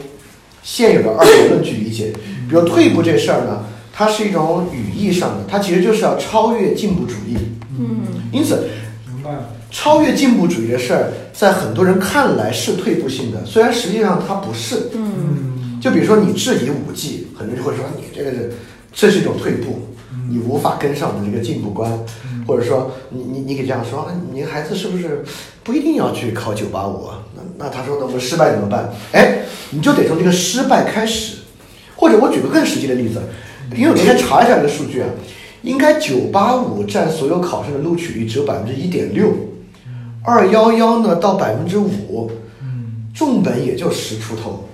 现有的二元论去理解。比如退步这事儿呢，它是一种语义上的，它其实就是要超越进步主义。嗯，因此，明白了。超越进步主义的事儿，在很多人看来是退步性的，虽然实际上它不是。嗯，就比如说你质疑五 G，很多人就会说你这个是，这是一种退步，你无法跟上的这个进步观，或者说你你你可以这样说，你孩子是不是不一定要去考九八五啊？那那他说那我们失败怎么办？哎，你就得从这个失败开始，或者我举个更实际的例子，因为我昨天查一下这个数据啊。应该九八五占所有考生的录取率只有百分之一点六，二幺幺呢到百分之五，重本也就十出头，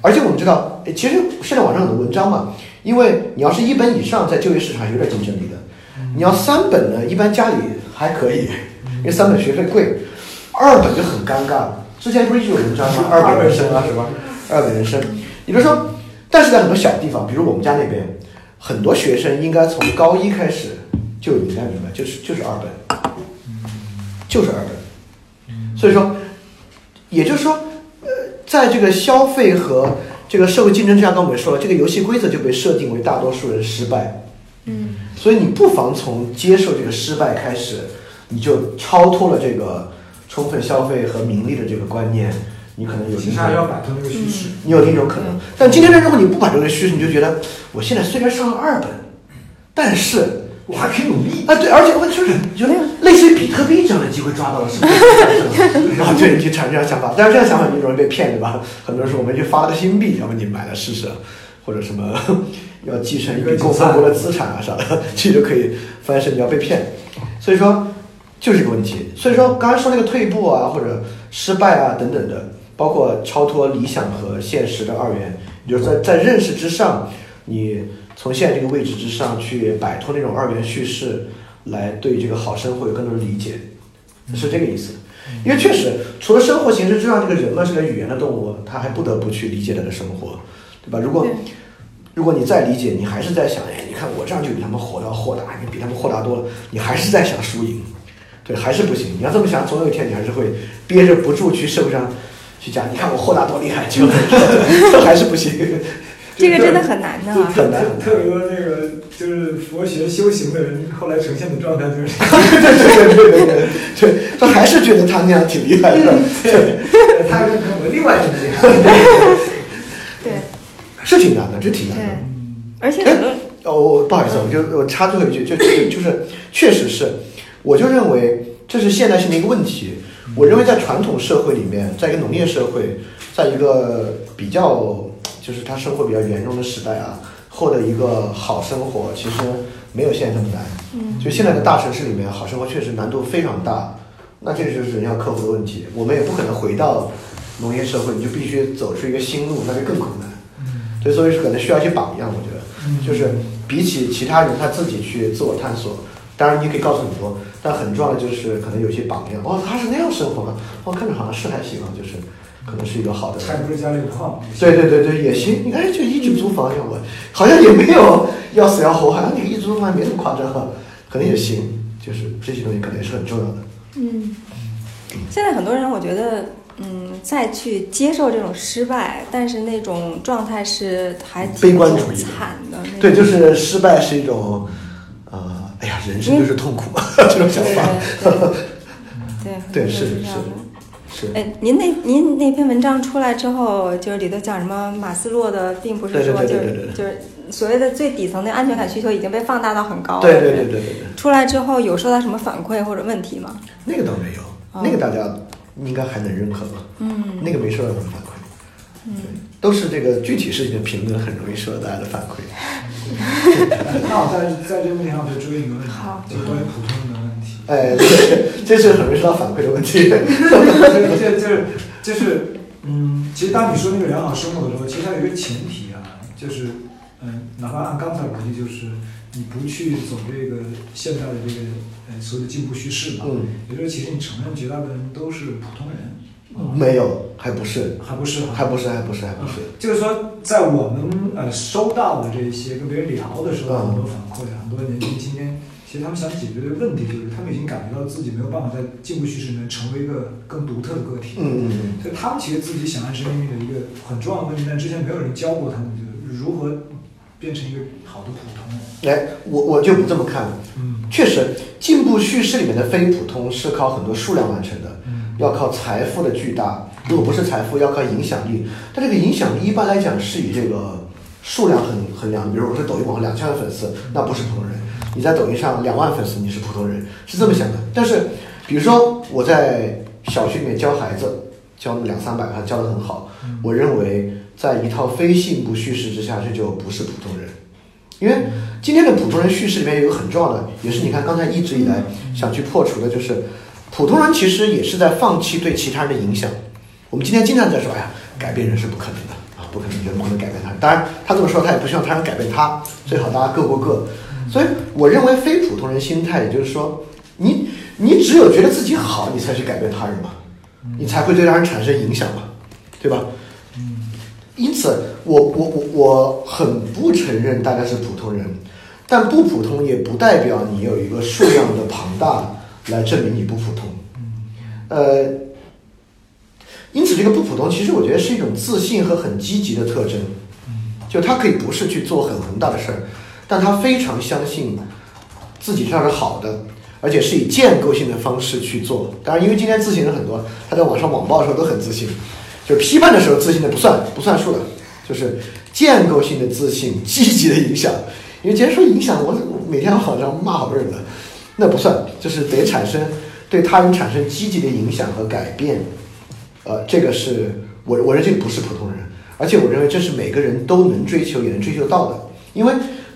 而且我们知道，其实现在网上很多文章嘛，因为你要是一本以上，在就业市场有点竞争力的，你要三本呢，一般家里还可以，因为三本学费贵，二本就很尴尬。之前不是一直有文章吗？二本人生啊什么，二本人生，也就是说，但是在很多小地方，比如我们家那边。很多学生应该从高一开始就应该明白，就是就是二本，就是二本。所以说，也就是说，呃，在这个消费和这个社会竞争之下，刚我们说了，这个游戏规则就被设定为大多数人失败。嗯。所以你不妨从接受这个失败开始，你就超脱了这个充分消费和名利的这个观念。你可能有，其实要摆脱那个虚实。你有另一种可能，但今天的如果你不摆脱这个趋势，你就觉得我现在虽然上了二本，但是我还可以努力啊！对，而且我就是觉得类似于比特币这样的机会抓到了，是不是？啊，对，你就产生这样想法，但是这样想法你容易被骗，对吧？很多人说我们去发个新币，要么你买了试试，或者什么 要继承一笔共和国的资产啊啥的，其实就可以翻身，你要被骗。所以说就是这个问题。所以说刚才说那个退步啊，或者失败啊等等的。包括超脱理想和现实的二元，就是在在认识之上，你从现在这个位置之上去摆脱那种二元叙事，来对这个好生活有更多的理解，是这个意思。因为确实，除了生活形式之外，这个人嘛是个语言的动物，他还不得不去理解他的生活。对吧？如果如果你再理解，你还是在想，哎，你看我这样就比他们活得要豁达，你比他们豁达多了，你还是在想输赢，对，还是不行。你要这么想，总有一天你还是会憋着不住去社会上去讲，你看我豁达多厉害，结果 还是不行。这个真的很难的。很难特特别多那个就是佛学修行的人，后来呈现的状态就是，对对对对对对，他还是觉得他那样挺厉害的，他跟我另外一种厉害。对是挺难的，这挺难的。对，而且很多哦，我不好意思，我就我插最后一句，就就就是，确实是，我就认为这是现代性的一个问题。我认为在传统社会里面，在一个农业社会，在一个比较就是他生活比较圆融的时代啊，获得一个好生活，其实没有现在这么难。嗯就现在的大城市里面，好生活确实难度非常大，那这就是人要克服的问题。我们也不可能回到农业社会，你就必须走出一个新路，那就更困难。对，所以可能需要一些榜样，我觉得。嗯就是比起其他人他自己去自我探索，当然你可以告诉很多，但很重要的就是可能有些榜样。哦，他是那样生活的，哦，看着好像是还行啊，就是可能是一个好的。还不是家里有矿。对对对对，也行。你看，就一直租房，要我好像也没有要死要活，好像你一直租房也没那么夸张哈，可能也行。就是这些东西可能也是很重要的。嗯，现在很多人我觉得，嗯，再去接受这种失败，但是那种状态是还挺悲观主义惨的。对，就是失败是一种，呃，哎呀，人生就是痛苦，这种想法。对对对，很多是人这样的是是。哎，您那您那篇文章出来之后，就是里头讲什么马斯洛的，并不是说就是就是所谓的最底层的安全感需求已经被放大到很高了。对对对对对对。出来之后有收到什么反馈或者问题吗？那个倒没有，哦那个大家应该还能认可吧？嗯那个没收到什么反馈，嗯都是这个具体事情的评论很容易受到大家的反馈。那我在在这个问题上就追一个问题好，就是关于普通人的问题。哎，这这是很容易收到反馈的问题。这这就是就是嗯，其实当你说那个良好生活的时候，其实它有一个前提啊，就是嗯，哪怕按刚才逻辑，就是你不去走这个现代的这个呃所谓的进步叙事嘛，嗯，也就是其实你承认绝大部分人都是普通人，没有，还不是，还不是还不是，还不是，还不是。就是说，在我们呃收到的这些跟别人聊的时候，嗯很多反馈，很多年轻青年，其实他们想解决的问题就是，他们已经感觉到自己没有办法在进步叙事里面成为一个更独特的个体。嗯嗯所以他们其实自己想安身立命的一个很重要的问题，但之前没有人教过他们，就是如何变成一个好的普通人。嗯，哎，我我就不这么看了。嗯确实，进步叙事里面的非普通是靠很多数量完成的，嗯要靠财富的巨大。如果不是财富，要靠影响力。但这个影响力一般来讲是以这个数量衡衡量。比如我是抖音网红两千万粉丝，那不是普通人；你在抖音上两万粉丝，你是普通人，是这么想的。但是，比如说我在小区里面教孩子，教两三百个，他教的很好，我认为在一套非信不叙事之下，这就不是普通人。因为今天的普通人叙事里面有一个很重要的，也是你看刚才一直以来想去破除的，就是普通人其实也是在放弃对其他人的影响。我们今天经常在说，哎呀，改变人是不可能的啊，不可能，人不可能改变他。当然，他这么说，他也不希望他人改变他，最好大家各过各。所以，我认为非普通人心态，也就是说，你你只有觉得自己好，你才去改变他人嘛，你才会对他人产生影响嘛，对吧？因此，我我我我很不承认大家是普通人，但不普通也不代表你有一个数量的庞大来证明你不普通。呃，因此这个不普通，其实我觉得是一种自信和很积极的特征。就他可以不是去做很宏大的事儿，但他非常相信自己这样是好的，而且是以建构性的方式去做。当然，因为今天自信人很多，他在网上网暴的时候都很自信，就批判的时候自信的不算不算数的，就是建构性的自信，积极的影响。因为既然说影响，我每天好像骂好多人的，那不算，就是得产生对他人产生积极的影响和改变。呃，这个是我我认为这不是普通人，而且我认为这是每个人都能追求也能追求到的，因为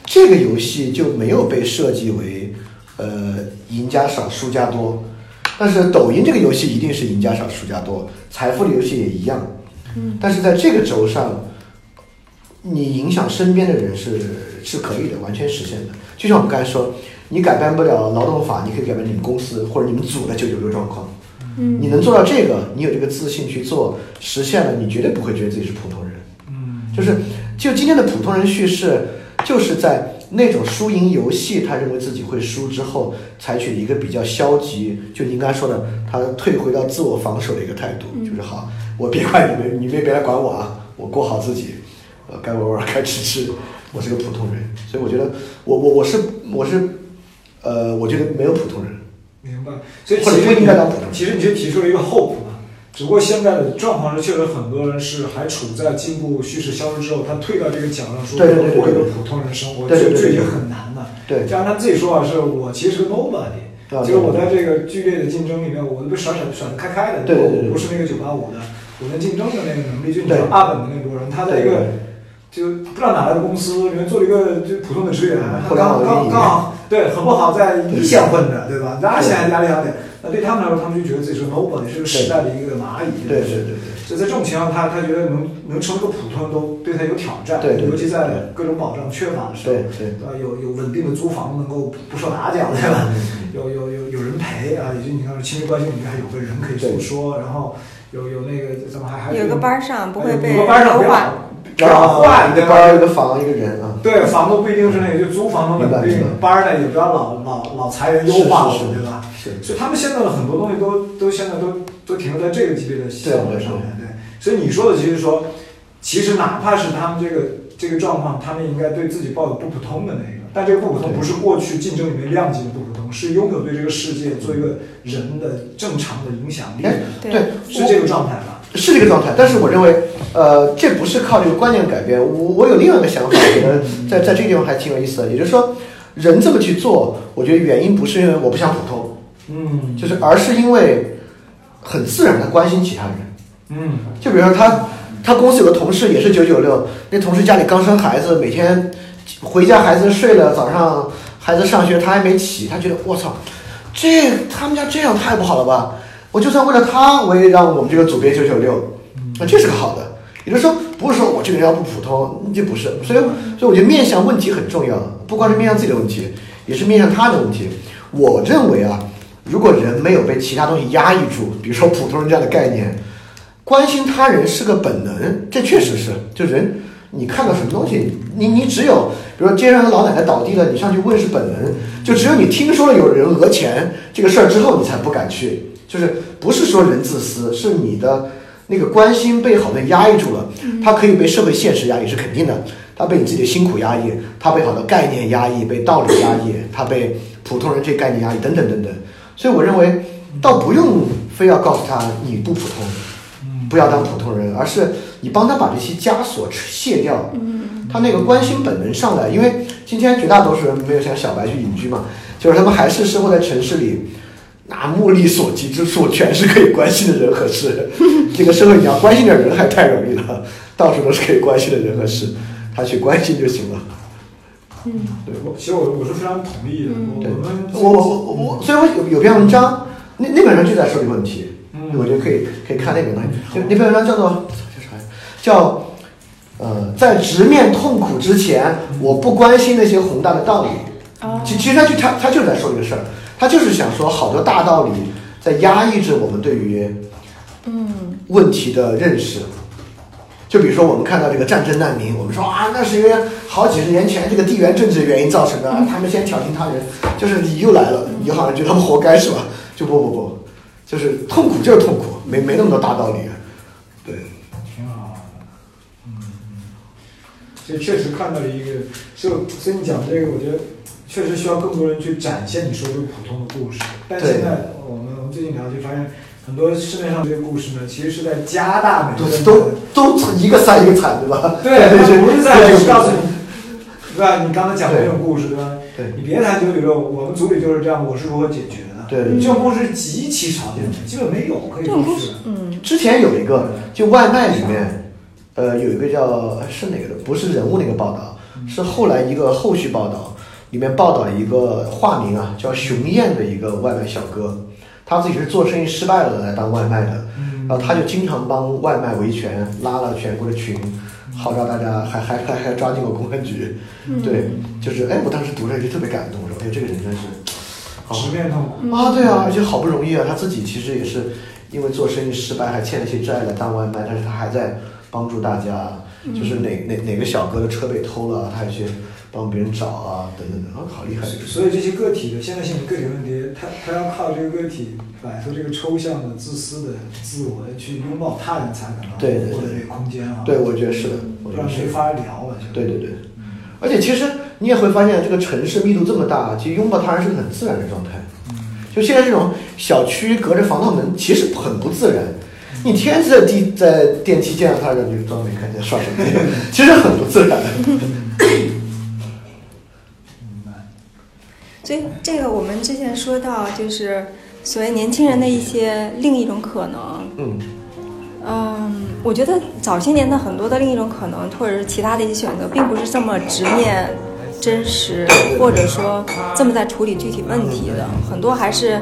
这个游戏就没有被设计为呃赢家少输家多，但是抖音这个游戏一定是赢家少输家多，财富的游戏也一样，嗯但是在这个轴上，你影响身边的人是是可以的，完全实现的。就像我们刚才说，你改变不了劳动法，你可以改变你们公司或者你们组的九九六状况。嗯你能做到这个，你有这个自信去做，实现了，你绝对不会觉得自己是普通人。嗯就是就今天的普通人叙事，就是在那种输赢游戏，他认为自己会输之后，采取一个比较消极，就您刚才说的，他退回到自我防守的一个态度，就是好，我别管你们，你们别来管我啊，我过好自己，呃，该玩玩该吃吃，我是个普通人，所以我觉得我我我是我是，呃，我觉得没有普通人，明白。所以其实应该当普通人。其实你就提出了一个 hope 嘛，只不过现在的状况是，确实很多人是还处在进步叙事消失之后，他退到这个角上说，对对对对我过一个普通人生活，对对对对这这已经很难了。对，就按他自己说啊是，我其实是个 nobody，啊就是我在这个剧烈的竞争里面，我都被甩甩甩得开开的，对对对对我不是那个九八五的，我能竞争的那个能力，就你对说阿本的那波人，他在一对个就不知道哪来的公司里面做了一个就普通的职员，他刚刚刚好对很不好在一线混着，对吧？那现在压力大点，那对他们来说，他们就觉得自己是 nobody，是个时代的一个蚂蚁，对对对对。所以在这种情况，他他觉得能能成为个普通人都对他有挑战，对对对尤其在各种保障缺乏的时候，对对啊，有有稳定的租房能够不受打搅，对吧？有有有有人陪啊，也就你看亲密关系里面还有个人可以诉说，然后有有那个怎么还还有个班儿上不会被有个班上别优化。老别老坏，对一个班儿一吧？个房一个人啊，对，房子不一定是那个，就租房能稳定班儿呢也不要老老老裁员优化我，是是是对吧？是所以他们现在的很多东西都都现在都都停留在这个级别的项目上面，对。所以你说的其实说，其实哪怕是他们这个这个状况，他们应该对自己抱有不普通的那个，但这个不普通不是过去竞争里面量级的不普通，是拥有对这个世界做一个人的正常的影响力对，是这个状态吧？是这个状态，但是我认为，呃，这不是靠这个观念改变。我我有另外一个想法，我觉得在在这个地方还挺有意思的。也就是说，人这么去做，我觉得原因不是因为我不想普通，嗯就是而是因为很自然的关心其他人。嗯就比如说他他公司有个同事也是九九六，那同事家里刚生孩子，每天回家孩子睡了，早上孩子上学他还没起，他觉得我操，这他们家这样太不好了吧？我就算为了他，我也让我们这个组别九九六，那这是个好的。也就是说，不是说我这个人要不普通，就不是。所以，所以我觉得面向问题很重要，不光是面向自己的问题，也是面向他的问题。我认为啊，如果人没有被其他东西压抑住，比如说普通人这样的概念，关心他人是个本能，这确实是。就人，你看到什么东西，你你只有，比如说街上的老奶奶倒地了，你上去问是本能，就只有你听说了有人讹钱这个事儿之后，你才不敢去。就是不是说人自私，是你的那个关心被好多人压抑住了，它可以被社会现实压抑是肯定的，它被你自己的辛苦压抑，它被好多概念压抑，被道理压抑，它被普通人这概念压抑等等等等。所以我认为，倒不用非要告诉他你不普通，不要当普通人，而是你帮他把这些枷锁卸掉，他那个关心本能上来。因为今天绝大多数人没有像小白去隐居嘛，就是他们还是生活在城市里。那目力所及之处，全是可以关心的人和事。这个社会你要关心点人还太容易了，到处都是可以关心的人和事，他去关心就行了。对，我其实我我是非常同意的。我对我们我我我，所以我有有篇文章，那那篇文章就在说这个问题，嗯我觉得可以可以看那本东西。就那篇文章叫做叫啥呀？叫呃，在直面痛苦之前，我不关心那些宏大的道理。哦其其实他就他他就是在说这个事儿，他就是想说好多大道理在压抑着我们对于嗯问题的认识。就比如说，我们看到这个战争难民，我们说啊，那是因为好几十年前这个地缘政治原因造成的，他们先挑衅他人，就是你又来了，你好像觉得他们活该是吧？就不不不，就是痛苦就是痛苦，没没那么多大道理。对，挺好的，嗯嗯，所以确实看到了一个，就所以你讲这个，我觉得确实需要更多人去展现你说这个普通的故事。但对现在我们我们最近了解发现，很多市面上这些故事呢，其实是在加大每个人都都一个惨一个惨，对吧？对，他不是在对告诉你，对吧？你刚才讲的这种故事，对吧？对你别谈九九六，我们组里就是这样，我是如何解决的？对这种故事极其少见，基本没有，可以故说是。，事嗯之前有一个，就外卖里面，呃，有一个叫是哪个的，不是人物那个报道，是后来一个后续报道，里面报道一个化名啊，叫熊燕的一个外卖小哥，他自己是做生意失败了来当外卖的，嗯。然后他就经常帮外卖维权，拉了全国的群，号召大家，还还还还抓进过公安局，对，就是哎，我当时读着就特别感动，我说哎，这个人真是，好。直面痛苦。啊，对啊，而且好不容易啊，他自己其实也是因为做生意失败，还欠了些债来当外卖，但是他还在帮助大家。就是哪哪哪个小哥的车被偷了，他还去帮别人找啊，等等等，啊，好厉害！所以这些个体的现代性的个体问题，他他要靠这个个体摆脱这个抽象的、自私的自我，去拥抱他人，才能对对对获得这个空间啊。对，我觉得是的，我不然没。法聊了。就对对对，而且其实你也会发现，这个城市密度这么大，其实拥抱他人是个很自然的状态。就现在这种小区隔着防盗门，其实很不自然。你天天在地在电梯见到他人，就装没看见刷手机，其实很不自然。所以这个我们之前说到，就是所谓年轻人的一些另一种可能。嗯，嗯，我觉得早些年的很多的另一种可能，或者是其他的一些选择，并不是这么直面真实，或者说这么在处理具体问题的，很多还是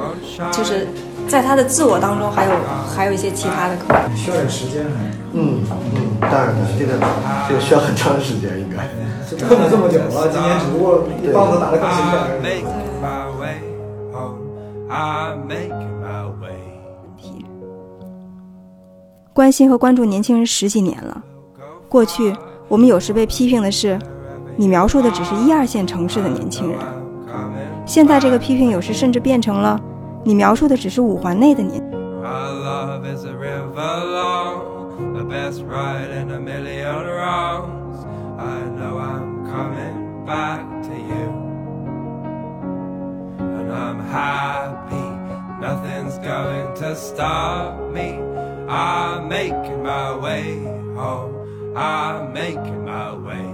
就是在他的自我当中，还有还有一些其他的可能。需要点时间还嗯嗯，当然了，这个这个需要很长时间，应该。是困了这么久了，今年只不过棒子打得更勤点 I'm 而已。making my way home. I'm making my way. 关心和关注年轻人十几年了，过去我们有时被批评的是，你描述的只是一二线城市的年轻人。现在这个批评有时甚至变成了，你描述的只是五环内的年。Our love the best ride in a million rounds. I know I'm coming back to you. And I'm happy, nothing's going to stop me. I'm making my way home, I'm making my way.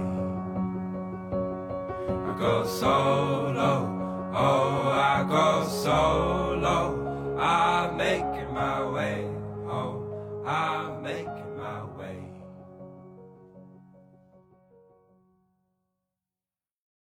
I go solo, oh, I go solo. I'm making my way home, I make